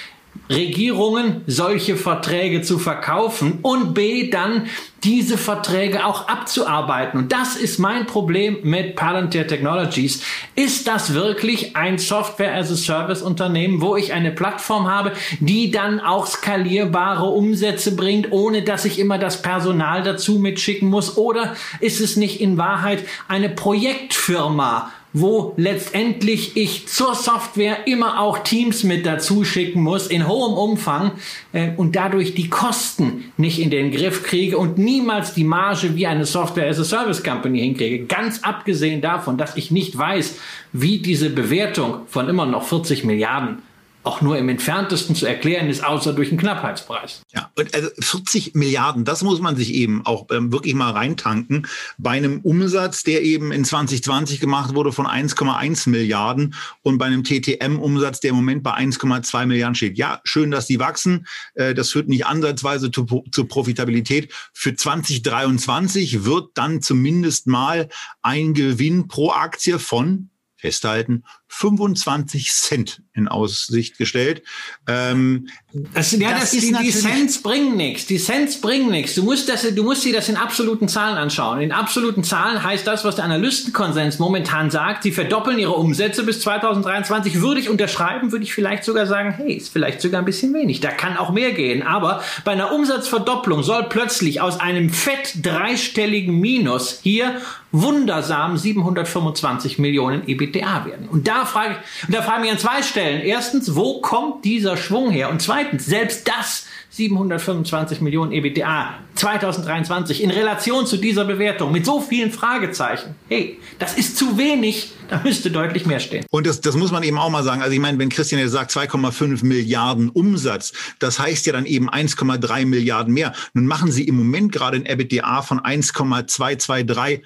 Regierungen solche Verträge zu verkaufen und B dann diese Verträge auch abzuarbeiten. Und das ist mein Problem mit Palantir Technologies. Ist das wirklich ein Software as a Service Unternehmen, wo ich eine Plattform habe, die dann auch skalierbare Umsätze bringt, ohne dass ich immer das Personal dazu mitschicken muss? Oder ist es nicht in Wahrheit eine Projektfirma, wo letztendlich ich zur Software immer auch Teams mit dazu schicken muss in hohem Umfang äh, und dadurch die Kosten nicht in den Griff kriege und niemals die Marge wie eine Software as a Service Company hinkriege. Ganz abgesehen davon, dass ich nicht weiß, wie diese Bewertung von immer noch 40 Milliarden auch nur im entferntesten zu erklären ist, außer durch einen Knappheitspreis. Ja, und also 40 Milliarden, das muss man sich eben auch ähm, wirklich mal reintanken. Bei einem Umsatz, der eben in 2020 gemacht wurde von 1,1 Milliarden und bei einem TTM-Umsatz, der im Moment bei 1,2 Milliarden steht. Ja, schön, dass die wachsen. Äh, das führt nicht ansatzweise zu, zur Profitabilität. Für 2023 wird dann zumindest mal ein Gewinn pro Aktie von festhalten, 25 Cent in Aussicht gestellt. Ähm, das, ja, das, das ist die, die Cents bringen nichts. Die Cents bringen nichts. Du musst das, du musst dir das in absoluten Zahlen anschauen. In absoluten Zahlen heißt das, was der Analystenkonsens momentan sagt. Sie verdoppeln ihre Umsätze bis 2023. Würde ich unterschreiben, würde ich vielleicht sogar sagen, hey, ist vielleicht sogar ein bisschen wenig. Da kann auch mehr gehen. Aber bei einer Umsatzverdopplung soll plötzlich aus einem fett dreistelligen Minus hier wundersam 725 Millionen EBITDA werden. Und da frage ich, und da fragen wir an zwei Stellen. Erstens, wo kommt dieser Schwung her? Und zweitens, selbst das 725 Millionen EBITDA 2023 in Relation zu dieser Bewertung mit so vielen Fragezeichen. Hey, das ist zu wenig. Da müsste deutlich mehr stehen. Und das, das muss man eben auch mal sagen. Also ich meine, wenn Christian jetzt sagt 2,5 Milliarden Umsatz, das heißt ja dann eben 1,3 Milliarden mehr. Nun machen sie im Moment gerade ein EBITDA von 1,223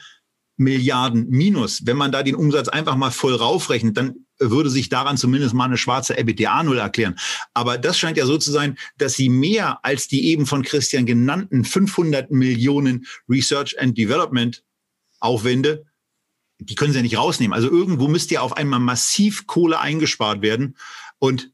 Milliarden minus. Wenn man da den Umsatz einfach mal voll raufrechnet, dann würde sich daran zumindest mal eine schwarze EBITDA-Null erklären. Aber das scheint ja so zu sein, dass sie mehr als die eben von Christian genannten 500 Millionen Research and Development Aufwände, die können sie ja nicht rausnehmen. Also irgendwo müsste ja auf einmal massiv Kohle eingespart werden. Und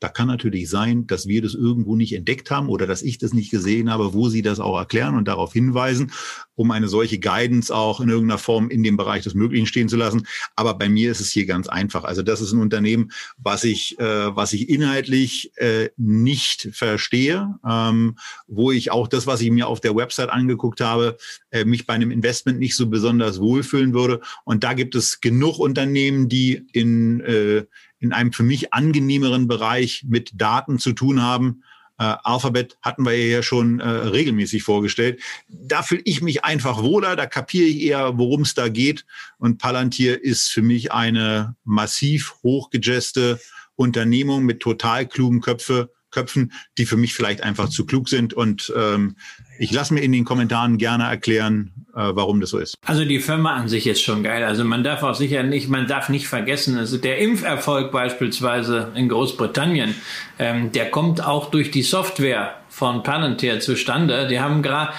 da kann natürlich sein, dass wir das irgendwo nicht entdeckt haben oder dass ich das nicht gesehen habe, wo Sie das auch erklären und darauf hinweisen. Um eine solche Guidance auch in irgendeiner Form in dem Bereich des Möglichen stehen zu lassen. Aber bei mir ist es hier ganz einfach. Also das ist ein Unternehmen, was ich, äh, was ich inhaltlich äh, nicht verstehe, ähm, wo ich auch das, was ich mir auf der Website angeguckt habe, äh, mich bei einem Investment nicht so besonders wohlfühlen würde. Und da gibt es genug Unternehmen, die in, äh, in einem für mich angenehmeren Bereich mit Daten zu tun haben äh, Alphabet hatten wir ja schon äh, regelmäßig vorgestellt. Da fühle ich mich einfach wohler, da kapiere ich eher, worum es da geht. Und Palantir ist für mich eine massiv hochgejeste Unternehmung mit total klugen Köpfe, Köpfen, die für mich vielleicht einfach zu klug sind. Und ähm, ich lasse mir in den Kommentaren gerne erklären, äh, warum das so ist. Also die Firma an sich ist schon geil. Also man darf auch sicher nicht, man darf nicht vergessen, also der Impferfolg beispielsweise in Großbritannien, ähm, der kommt auch durch die Software von Palantir zustande. Die haben gerade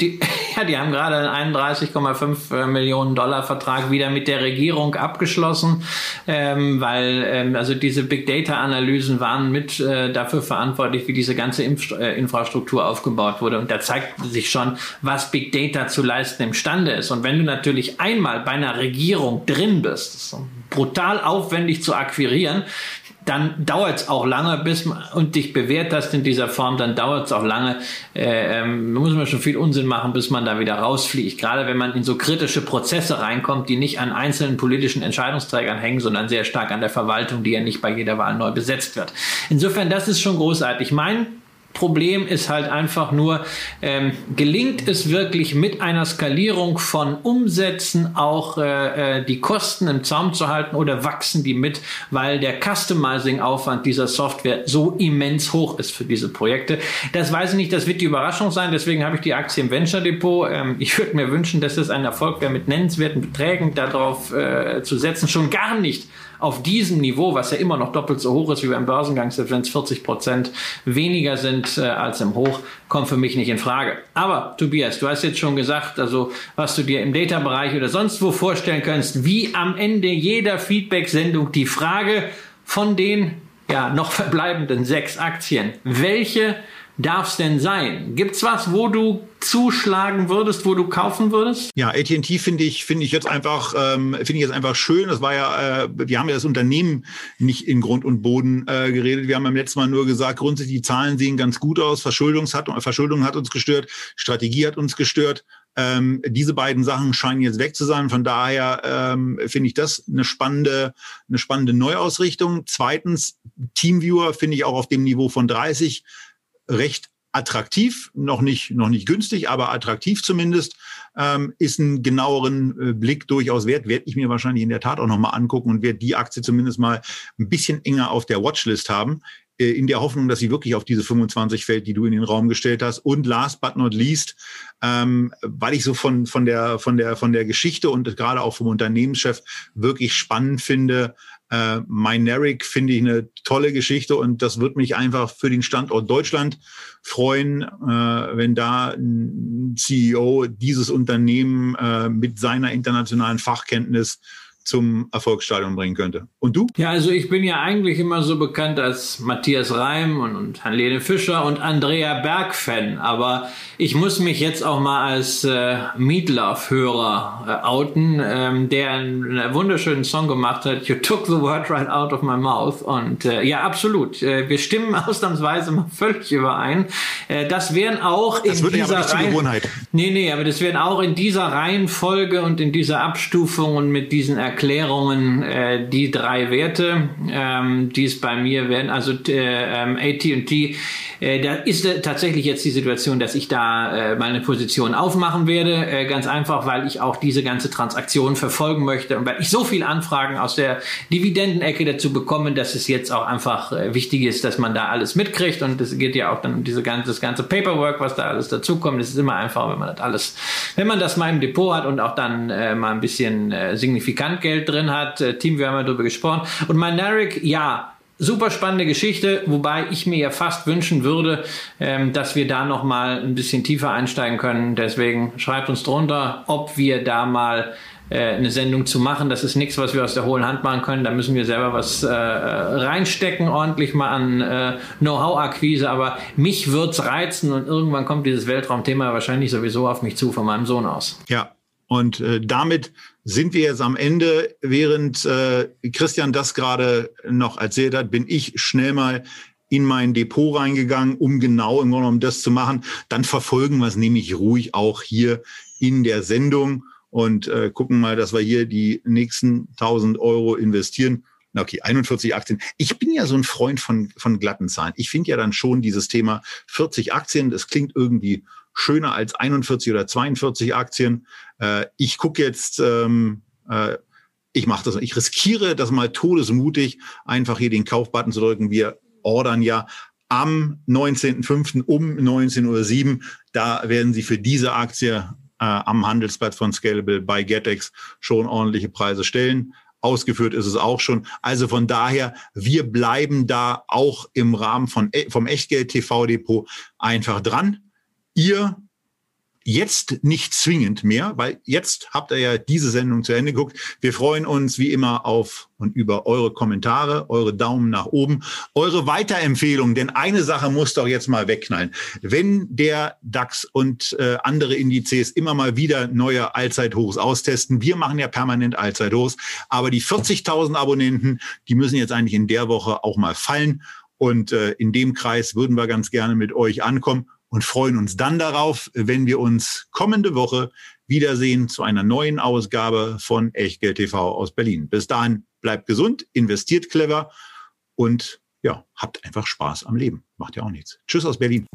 die, ja, die haben gerade einen 31,5 äh, Millionen Dollar Vertrag wieder mit der Regierung abgeschlossen, ähm, weil ähm, also diese Big Data Analysen waren mit äh, dafür verantwortlich, wie diese ganze Impf äh, Infrastruktur aufgebaut wurde. Und da zeigt sich schon, was Big Data zu leisten imstande ist. Und wenn du natürlich einmal bei einer Regierung drin bist, brutal aufwendig zu akquirieren, dann dauert es auch lange, bis man und dich bewährt hast in dieser Form, dann dauert es auch lange. Äh, ähm, muss man schon viel Unsinn machen, bis man da wieder rausfliegt. Gerade wenn man in so kritische Prozesse reinkommt, die nicht an einzelnen politischen Entscheidungsträgern hängen, sondern sehr stark an der Verwaltung, die ja nicht bei jeder Wahl neu besetzt wird. Insofern, das ist schon großartig. Mein Problem ist halt einfach nur, ähm, gelingt es wirklich mit einer Skalierung von Umsätzen auch äh, äh, die Kosten im Zaum zu halten oder wachsen die mit, weil der Customizing-Aufwand dieser Software so immens hoch ist für diese Projekte. Das weiß ich nicht, das wird die Überraschung sein, deswegen habe ich die Aktie im Venture Depot. Ähm, ich würde mir wünschen, dass es ein Erfolg wäre, mit nennenswerten Beträgen darauf äh, zu setzen, schon gar nicht auf diesem Niveau, was ja immer noch doppelt so hoch ist wie beim Börsengang, selbst wenn es 40 Prozent weniger sind äh, als im Hoch, kommt für mich nicht in Frage. Aber Tobias, du hast jetzt schon gesagt, also was du dir im Data-Bereich oder sonst wo vorstellen kannst, wie am Ende jeder Feedback-Sendung die Frage von den ja, noch verbleibenden sechs Aktien. Welche darf es denn sein? Gibt's was, wo du zuschlagen würdest, wo du kaufen würdest? Ja, AT&T finde ich finde ich jetzt einfach ähm, finde ich jetzt einfach schön. Das war ja, äh, wir haben ja das Unternehmen nicht in Grund und Boden äh, geredet. Wir haben beim letzten Mal nur gesagt, grundsätzlich die Zahlen sehen ganz gut aus. Verschuldung hat Verschuldung hat uns gestört, Strategie hat uns gestört. Ähm, diese beiden Sachen scheinen jetzt weg zu sein. Von daher ähm, finde ich das eine spannende, eine spannende Neuausrichtung. Zweitens, Teamviewer finde ich auch auf dem Niveau von 30 recht attraktiv, noch nicht, noch nicht günstig, aber attraktiv zumindest, ähm, ist einen genaueren äh, Blick durchaus wert. Werde ich mir wahrscheinlich in der Tat auch nochmal angucken und werde die Aktie zumindest mal ein bisschen enger auf der Watchlist haben, äh, in der Hoffnung, dass sie wirklich auf diese 25 fällt, die du in den Raum gestellt hast. Und last but not least, ähm, weil ich so von, von, der, von, der, von der Geschichte und gerade auch vom Unternehmenschef wirklich spannend finde, äh, Mineric finde ich eine tolle Geschichte und das wird mich einfach für den Standort Deutschland freuen, äh, wenn da ein CEO dieses Unternehmen äh, mit seiner internationalen Fachkenntnis zum Erfolgsstadion bringen könnte. Und du? Ja, also ich bin ja eigentlich immer so bekannt als Matthias Reim und, und Helene Fischer und Andrea Berg-Fan, aber ich muss mich jetzt auch mal als äh, Meatloaf-Hörer äh, outen, ähm, der einen, wunderschönen Song gemacht hat, You Took the Word Right Out of My Mouth und äh, ja, absolut. Äh, wir stimmen ausnahmsweise mal völlig überein. Äh, das wären auch das in dieser Reihen... Nee, nee, aber das wären auch in dieser Reihenfolge und in dieser Abstufung und mit diesen Erklärungen äh, die drei Werte, ähm, die es bei mir werden. Also äh, AT&T, äh, da ist äh, tatsächlich jetzt die Situation, dass ich da äh, meine Position aufmachen werde. Äh, ganz einfach, weil ich auch diese ganze Transaktion verfolgen möchte und weil ich so viele Anfragen aus der Dividendenecke dazu bekomme, dass es jetzt auch einfach äh, wichtig ist, dass man da alles mitkriegt. Und es geht ja auch dann um diese ganze, das ganze Paperwork, was da alles dazukommt. Es ist immer einfach, wenn man das alles, wenn man das mal im Depot hat und auch dann äh, mal ein bisschen äh, signifikant Geld drin hat. Äh, Team, wir haben ja darüber gesprochen. Und Mynaric, ja, super spannende Geschichte, wobei ich mir ja fast wünschen würde, ähm, dass wir da noch mal ein bisschen tiefer einsteigen können. Deswegen schreibt uns drunter, ob wir da mal äh, eine Sendung zu machen. Das ist nichts, was wir aus der hohlen Hand machen können. Da müssen wir selber was äh, reinstecken, ordentlich mal an äh, Know-how-Akquise. Aber mich wird's reizen und irgendwann kommt dieses Weltraumthema wahrscheinlich sowieso auf mich zu von meinem Sohn aus. Ja, und äh, damit sind wir jetzt am Ende. Während äh, Christian das gerade noch erzählt hat, bin ich schnell mal in mein Depot reingegangen, um genau im Grunde genommen das zu machen. Dann verfolgen wir es nämlich ruhig auch hier in der Sendung und äh, gucken mal, dass wir hier die nächsten 1000 Euro investieren. Okay, 41 Aktien. Ich bin ja so ein Freund von, von glatten Zahlen. Ich finde ja dann schon dieses Thema 40 Aktien, das klingt irgendwie schöner als 41 oder 42 Aktien. Äh, ich gucke jetzt, ähm, äh, ich mache das, ich riskiere das mal todesmutig, einfach hier den Kaufbutton zu drücken. Wir ordern ja am 19.05. um 19.07 Uhr. Da werden Sie für diese Aktie äh, am Handelsplatz von Scalable bei GetEx schon ordentliche Preise stellen. Ausgeführt ist es auch schon. Also von daher, wir bleiben da auch im Rahmen von, e, vom Echtgeld TV Depot einfach dran. Ihr Jetzt nicht zwingend mehr, weil jetzt habt ihr ja diese Sendung zu Ende geguckt. Wir freuen uns wie immer auf und über eure Kommentare, eure Daumen nach oben, eure Weiterempfehlungen. Denn eine Sache muss doch jetzt mal wegknallen. Wenn der DAX und äh, andere Indizes immer mal wieder neue Allzeithochs austesten, wir machen ja permanent Allzeithochs, aber die 40.000 Abonnenten, die müssen jetzt eigentlich in der Woche auch mal fallen. Und äh, in dem Kreis würden wir ganz gerne mit euch ankommen und freuen uns dann darauf, wenn wir uns kommende Woche wiedersehen zu einer neuen Ausgabe von Echtgeld TV aus Berlin. Bis dahin bleibt gesund, investiert clever und ja, habt einfach Spaß am Leben. Macht ja auch nichts. Tschüss aus Berlin.